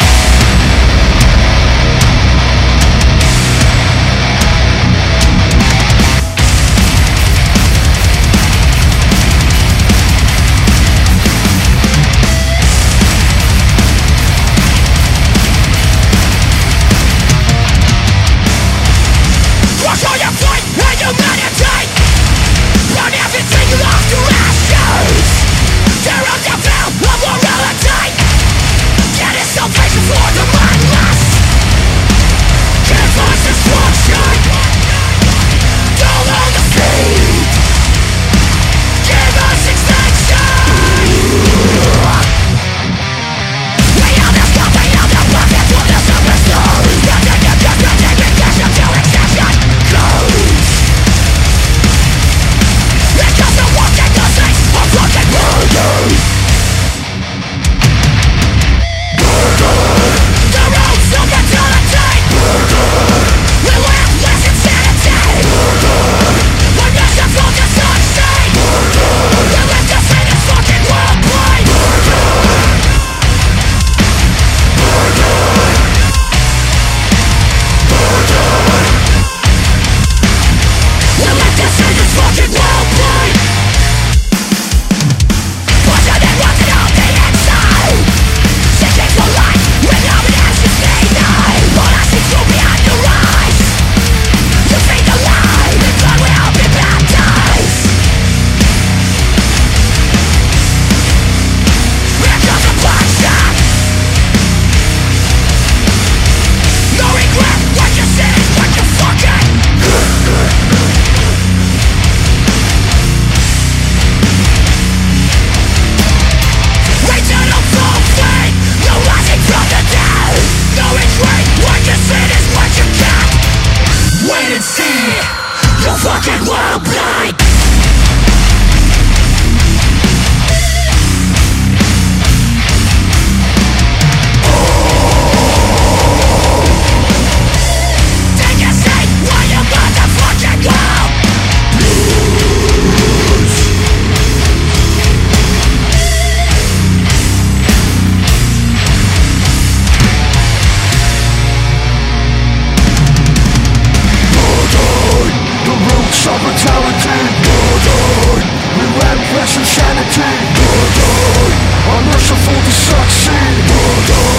brutality Murder We ran precious sanity Murder Unmerciful destruction Murder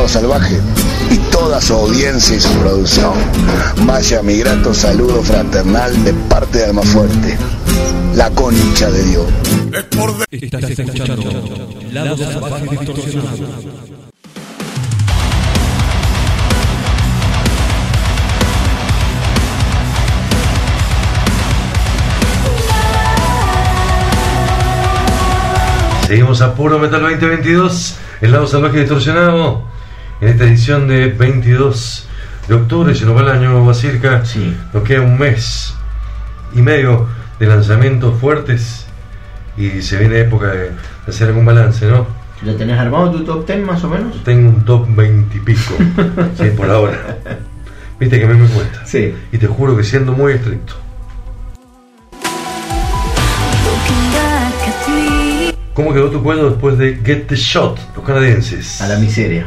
lado salvaje y toda su audiencia y su producción, vaya mi grato saludo fraternal de parte de Almafuerte. La concha de Dios. Estás escuchando Lado Salvaje Distorsionado. Seguimos a Puro Metal 2022, el lado salvaje distorsionado, en esta edición de 22 de octubre, se nos va el año va cerca, Sí. nos queda un mes y medio de lanzamientos fuertes y se viene época de, hacer algún balance, ¿no? ¿Ya tenés armado tu top 10 más o menos? Tengo un top 20 y pico. sí, por ahora. Viste que a mí me cuesta. Sí. Y te juro que siendo muy estricto. ¿Cómo quedó tu cuadro después de Get the Shot, los canadienses? A la miseria.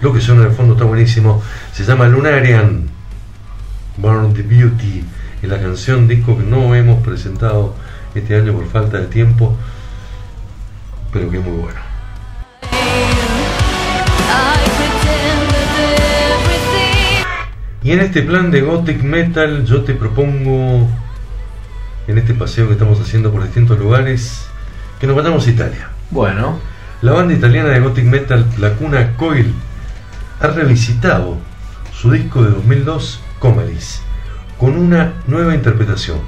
Lo que suena de fondo está buenísimo. Se llama Lunarian. Born the Beauty. Es la canción, disco que no hemos presentado este año por falta de tiempo. Pero que es muy bueno. Y en este plan de Gothic Metal yo te propongo, en este paseo que estamos haciendo por distintos lugares, que nos vayamos a Italia. Bueno, La banda italiana de Gothic Metal, La Cuna Coil, ha revisitado su disco de 2002, Comalis, con una nueva interpretación,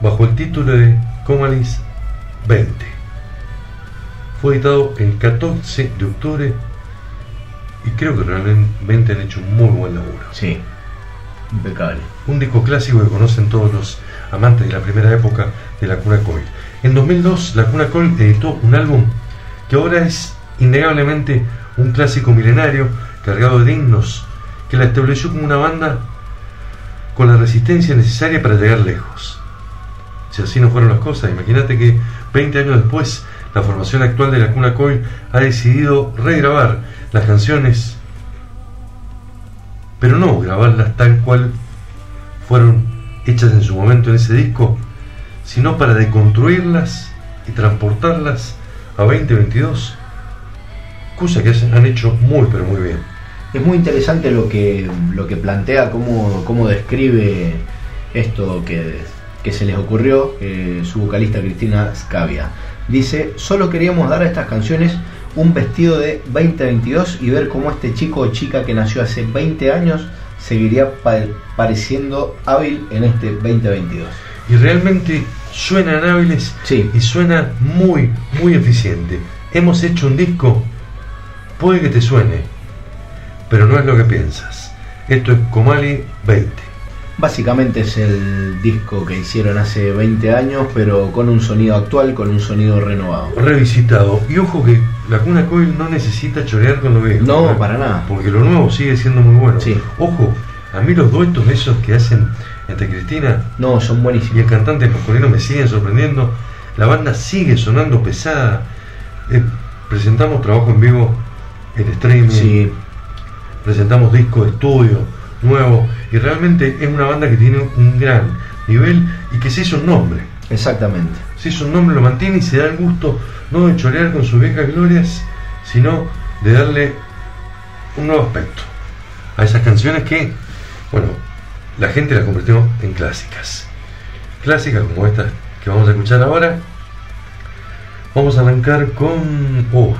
bajo el título de Comalis 20. Fue editado el 14 de octubre y creo que realmente han hecho un muy buen laburo. sí. Impecable. Un disco clásico que conocen todos los amantes de la primera época de la Cuna Coil. En 2002, la Cuna Coil editó un álbum que ahora es innegablemente un clásico milenario cargado de himnos que la estableció como una banda con la resistencia necesaria para llegar lejos. Si así no fueron las cosas, imagínate que 20 años después, la formación actual de la Cuna Coil ha decidido regrabar las canciones, pero no grabarlas tal cual fueron hechas en su momento en ese disco, sino para deconstruirlas y transportarlas a 2022, que han hecho muy pero muy bien. Es muy interesante lo que, lo que plantea, cómo, cómo describe esto que, que se les ocurrió eh, su vocalista Cristina Scavia. Dice, solo queríamos dar a estas canciones un vestido de 2022 y ver cómo este chico o chica que nació hace 20 años seguiría pa- pareciendo hábil en este 2022. Y realmente suenan hábiles Sí. y suena muy, muy eficiente. Hemos hecho un disco, puede que te suene, pero no es lo que piensas. Esto es Comali 20. Básicamente es el disco que hicieron hace 20 años, pero con un sonido actual, con un sonido renovado. revisitado. Y ojo que la Cuna Coil no necesita chorear con lo viejo. No, ¿eh? para nada. Porque lo nuevo sigue siendo muy bueno. Sí. Ojo, a mí los duetos esos que hacen entre Cristina No, son y el buenísimos. cantante masculino me siguen sorprendiendo. La banda sigue sonando pesada. Eh, presentamos trabajo en vivo en streaming. Sí, presentamos disco de estudio nuevo y realmente es una banda que tiene un gran nivel y que se hizo un nombre. exactamente. Se hizo un nombre, lo mantiene y se da el gusto no de chorear con sus viejas glorias, sino de darle un nuevo aspecto a esas canciones que, bueno, la gente las convirtió en clásicas. Clásicas como estas que vamos a escuchar ahora. Vamos a arrancar con oh,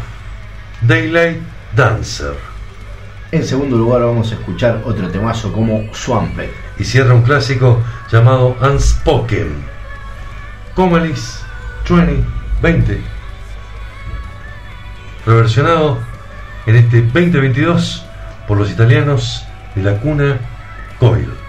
Daylight Dancer. En segundo lugar vamos a escuchar otro temazo como Swamped. y cierra un clásico llamado Unspoken. Comalis 20, 20. Reversionado en este 2022 por los italianos de la cuna Coil.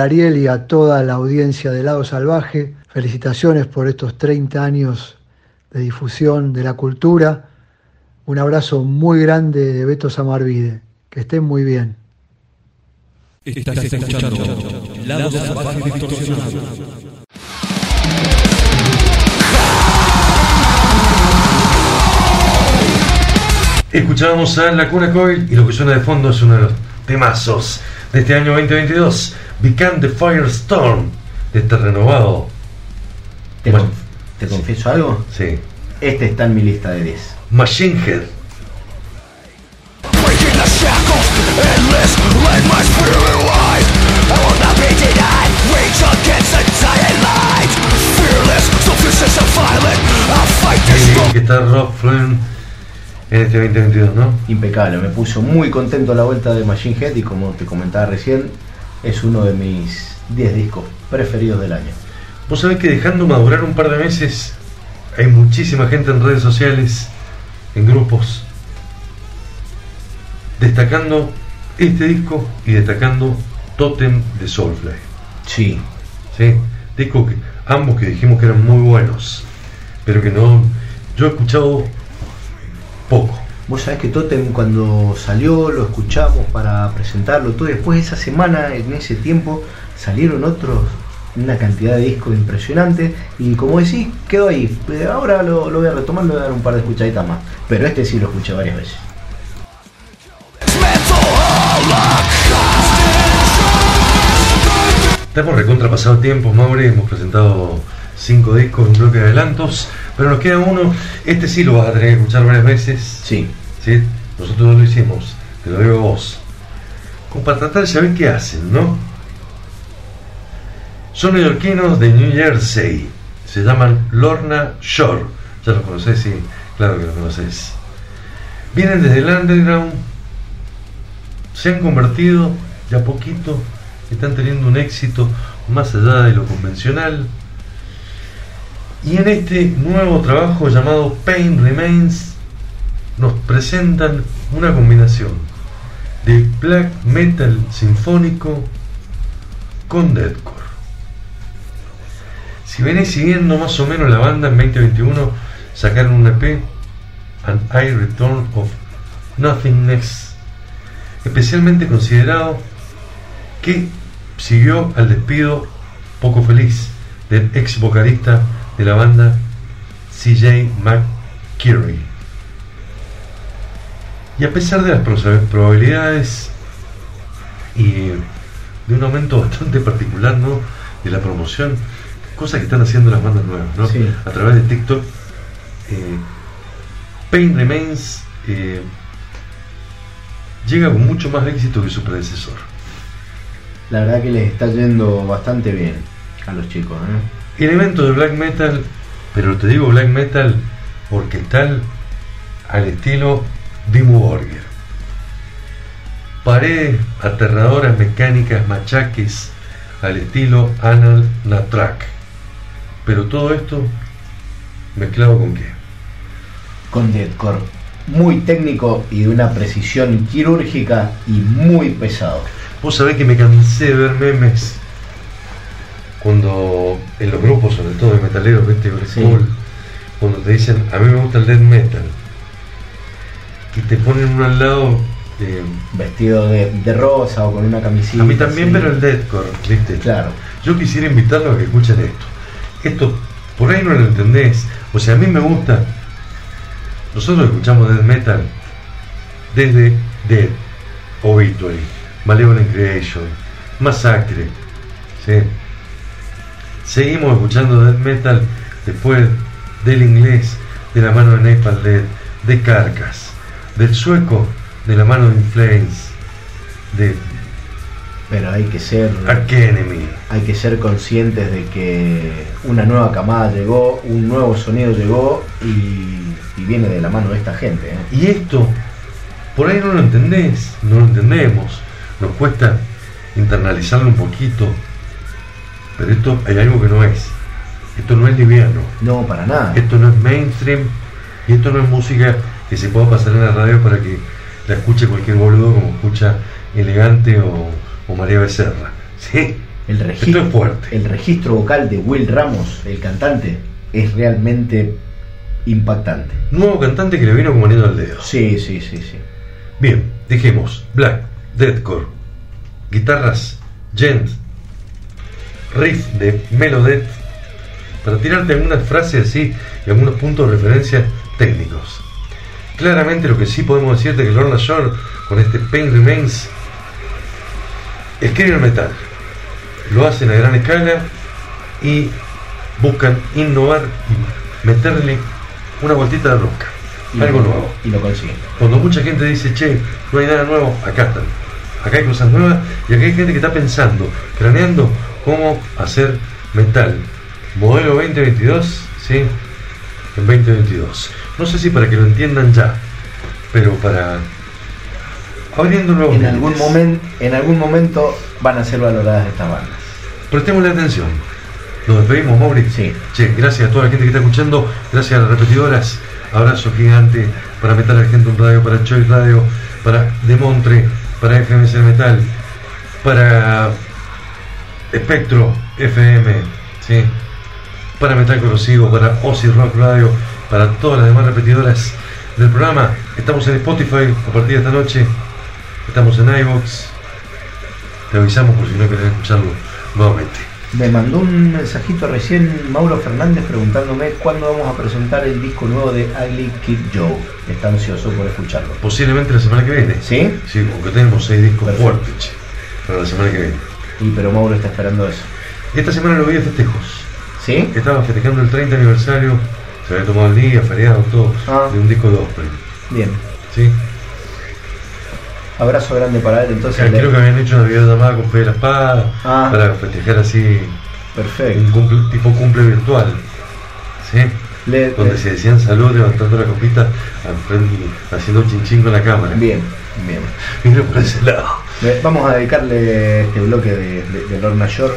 Ariel y a toda la audiencia de Lado Salvaje. Felicitaciones por estos 30 años de difusión de la cultura. Un abrazo muy grande de Beto Samarvide. Que estén muy bien. Estás escuchando Lado Salvaje Distorsionado. Escuchábamos a La Cuna Coil y lo que suena de fondo es uno de los temazos de este año 2022, Become the Firestorm, de este renovado. ¿Te, con- te confieso algo? Sí. Este está en mi lista de 10. Machine Head. Que está Rob Flynn en este 2022, ¿no? Impecable, me puso muy contento la vuelta de Machine Head y como te comentaba recién, es uno de mis 10 discos preferidos del año. Vos sabés que dejando madurar un par de meses, hay muchísima gente en redes sociales, en grupos, destacando este disco y destacando Totem de Soulfly. Sí. ¿Sí? Disco que ambos que dijimos que eran muy buenos, pero que no. Yo he escuchado poco. Vos sabés que Totem cuando salió lo escuchamos para presentarlo todo. Después de esa semana, en ese tiempo, salieron otros, una cantidad de discos impresionante. Y como decís, quedó ahí. Eh, Ahora lo, lo voy a retomar, le voy a dar un par de escuchaditas más. Pero este sí lo escuché varias veces. Estamos recontra pasado tiempos, Maure. Hemos presentado cinco discos, un bloque de adelantos, pero nos queda uno. Este sí lo vas a tener que escuchar varias veces. Sí. ¿sí? Nosotros no lo hicimos, te lo digo a vos. Como para tratar de saber qué hacen, ¿no? Son neoyorquinos de New Jersey. Se llaman Lorna Shore. Ya los conocés, sí, claro que los conocés. Vienen desde el underground, se han convertido de a poquito, están teniendo un éxito más allá de lo convencional. Y en este nuevo trabajo llamado Pain Remains, nos presentan una combinación de black metal sinfónico con deathcore. Si venís siguiendo más o menos la banda en 2021, sacaron un EP, An I Return of Nothingness, especialmente considerado que siguió al despido poco feliz del ex vocalista de la banda CJ McCurry. Y a pesar de las proba- probabilidades y de un aumento bastante particular ¿no? de la promoción, cosa que están haciendo las bandas nuevas, ¿no? Sí. a través de TikTok, eh, Pain Remains eh, llega con mucho más éxito que su predecesor. La verdad que les está yendo bastante bien a los chicos. ¿eh? Elementos de black metal, pero te digo black metal orquestal al estilo Dimmu Borgir. Paredes aterradoras mecánicas, machaques al estilo Anal Natrak. Pero todo esto mezclado con qué? Con deathcore. Muy técnico y de una precisión quirúrgica y muy pesado. Vos sabés que me cansé de ver memes cuando en los grupos, sobre todo de metaleros, viste, Sí. Cuando te dicen, a mí me gusta el death metal, y te ponen uno al lado, eh, Vestido de, de rosa o con una camisita. a mí también, pero el deathcore, viste. Claro. Yo quisiera invitarlos a que escuchen esto. Esto, por ahí no lo entendés. O sea, a mí me gusta. Nosotros escuchamos death metal desde Dead, Obituary, Malevolent Creation, Massacre. ¿sí? Seguimos escuchando death metal después del inglés, de la mano de Napalm Death, de Carcass, del sueco, de la mano de Inflames, de Pero hay que ser. Enemy. Hay que ser conscientes de que una nueva camada llegó, un nuevo sonido llegó y, y viene de la mano de esta gente. ¿eh? Y esto, por ahí no lo entendés, no lo entendemos, nos cuesta internalizarlo un poquito, pero esto hay algo que no es. Esto no es liviano, No, para nada. esto no es mainstream y esto no es música que se pueda pasar en la radio para que la escuche cualquier boludo como escucha Elegante o, o María Becerra. El Esto registro, es fuerte. el registro vocal de Will Ramos, el cantante, es realmente impactante. Nuevo cantante que le vino como anillo al dedo. Sí, sí, sí, sí. Bien, dijimos Black, Deathcore, guitarras, gent, riff de Melodet, para tirarte algunas frases así y algunos puntos de referencia técnicos. Claramente lo que sí podemos decirte que Lorna Shore con este Pain Remains escriben metal, lo hacen a gran escala y buscan innovar y meterle una vueltita de rosca, Y algo lo- nuevo. Y lo consiguen. Cuando mucha gente dice, che, no hay nada nuevo, acá están. Acá hay cosas nuevas y acá hay gente que está pensando, craneando cómo hacer metal. Modelo 2022, ¿sí? En 2022. No sé si para que lo entiendan ya, pero para abriendo nuevos En algún, momento, en algún momento van a ser valoradas estas bandas. Prestémosle atención. Nos despedimos, Mauri. Sí. Che, gracias a toda la gente que está escuchando, gracias a las repetidoras, abrazo gigante para Metal Argentum Radio, para Choice Radio, para Demontre, para FMC Metal, para Espectro FM, ¿sí? para Metal Corrosivo, para Ozzy Rock Radio, para todas las demás repetidoras del programa. Estamos en Spotify a partir de esta noche, estamos en iVoox, te avisamos por si no querés escucharlo nuevamente. Me mandó un mensajito recién Mauro Fernández preguntándome cuándo vamos a presentar el disco nuevo de Ugly Kid Joe. Está ansioso por escucharlo. Posiblemente la semana que viene. ¿Sí? Sí, porque tenemos seis discos Perfecto. fuertes che, para la semana que viene. Y pero Mauro está esperando eso. Esta semana lo vi de festejos. ¿Sí? Estaba festejando el 30 aniversario, se había tomado el día, feriado, todo, Ah. de un disco de Osprey. Bien. ¿sí? Abrazo grande para él entonces. Le- Creo que habían hecho una videollamada con Fe de la Espada Ah. para festejar así Perfecto. un cumple- tipo cumple virtual. ¿sí? Le- Donde le- se decían salud levantando la copita haciendo un chinchín con la cámara. Bien, bien. Vino por ese lado. Vamos a dedicarle este bloque de, de, de Lorna Shore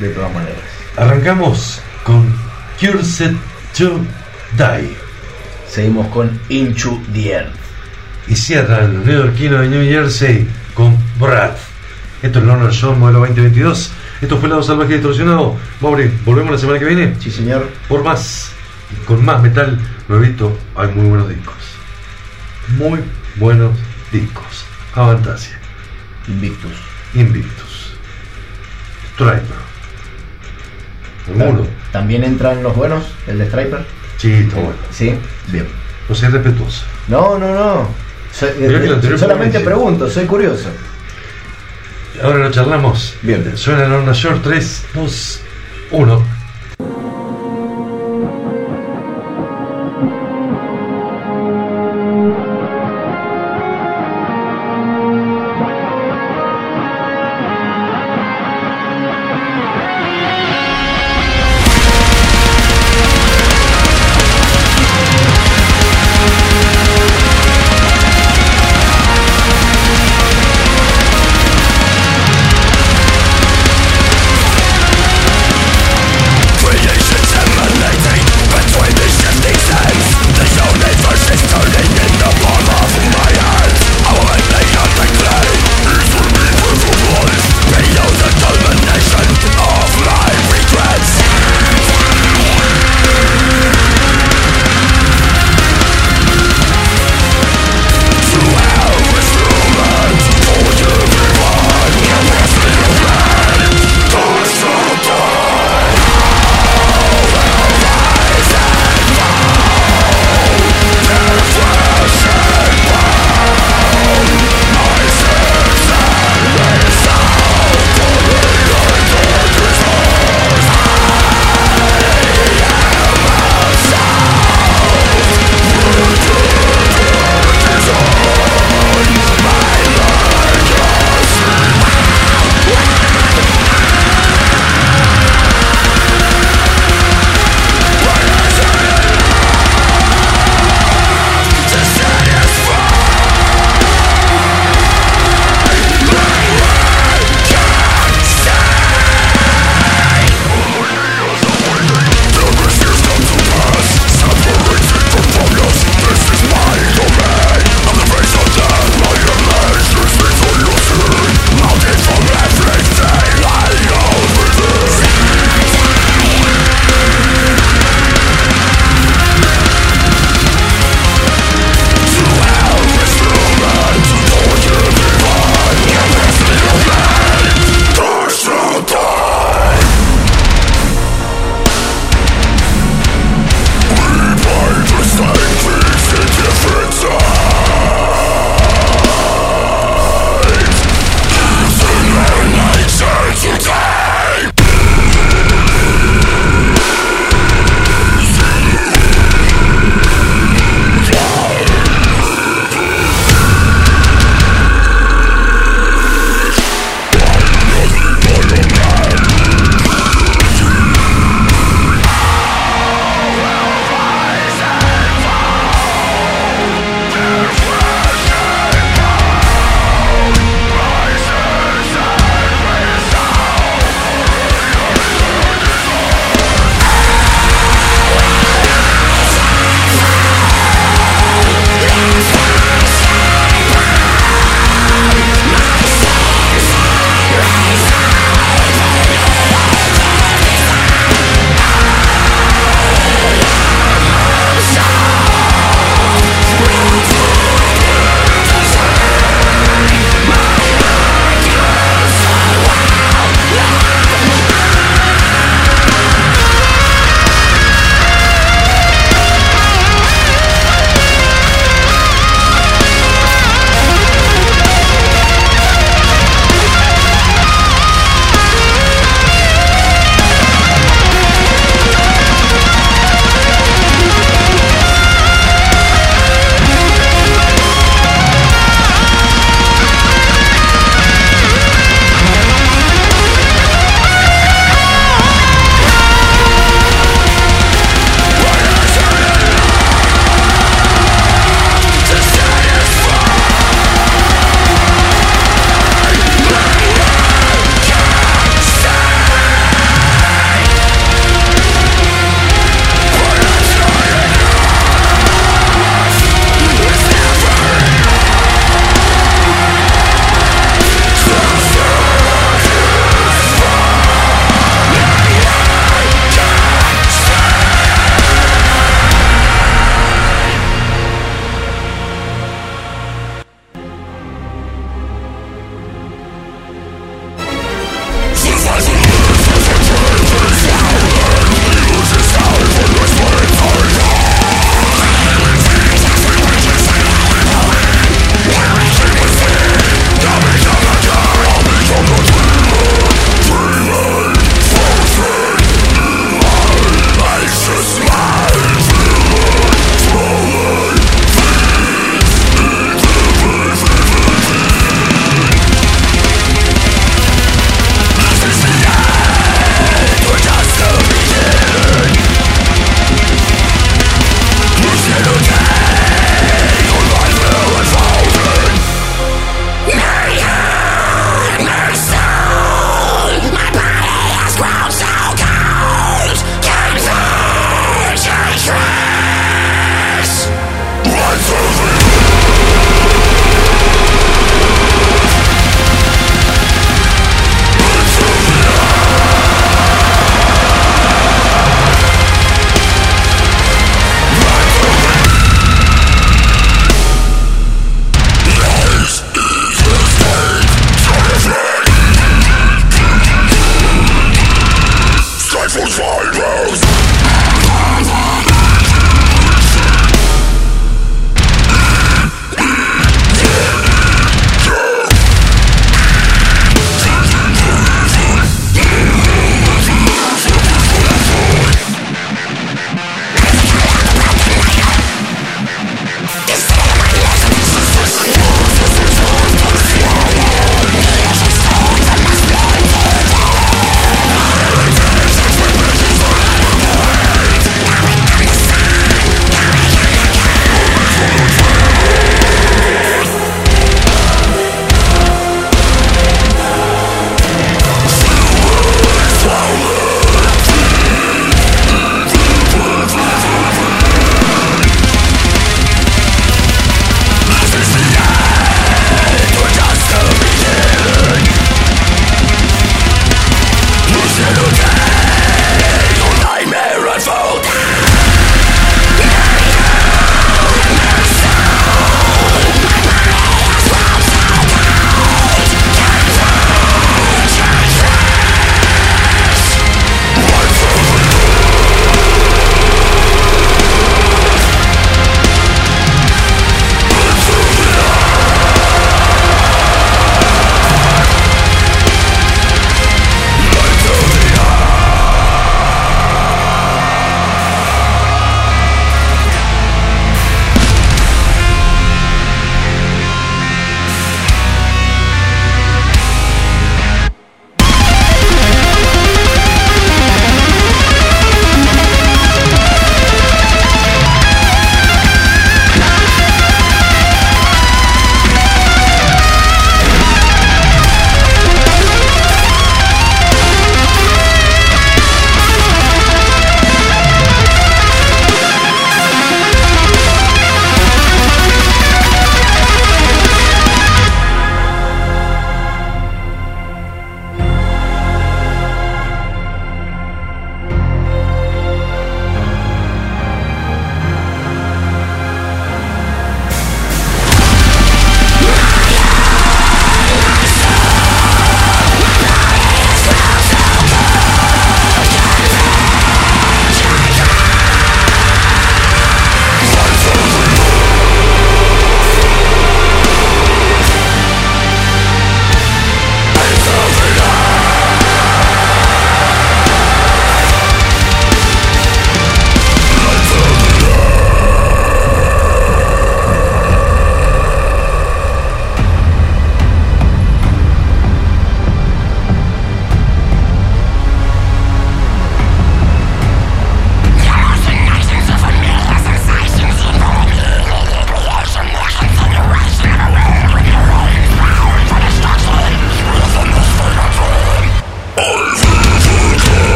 de todas maneras. Arrancamos con Cursed to Die. Seguimos con Into the Earth. y cierran los neoyorquinos de New Jersey con Brad. Esto es Lorna Show modelo 2022. Esto fue Lado Salvaje Distorsionado. Mauri, volvemos la semana que viene Sí, señor. por más, con más metal nuevito. Hay muy buenos discos. Muy buenos discos. Avantasia, Invictus. Invictus, Striper. ¿Alguno? ¿También entran los buenos? ¿El de Striper? Sí, está bueno. Sí, bien. No sé respetuoso. No, no, no. Soy- eh, solamente pregunto, soy curioso. Ahora lo charlamos. Bien. Suena Lorna Shore 3, 2, 1.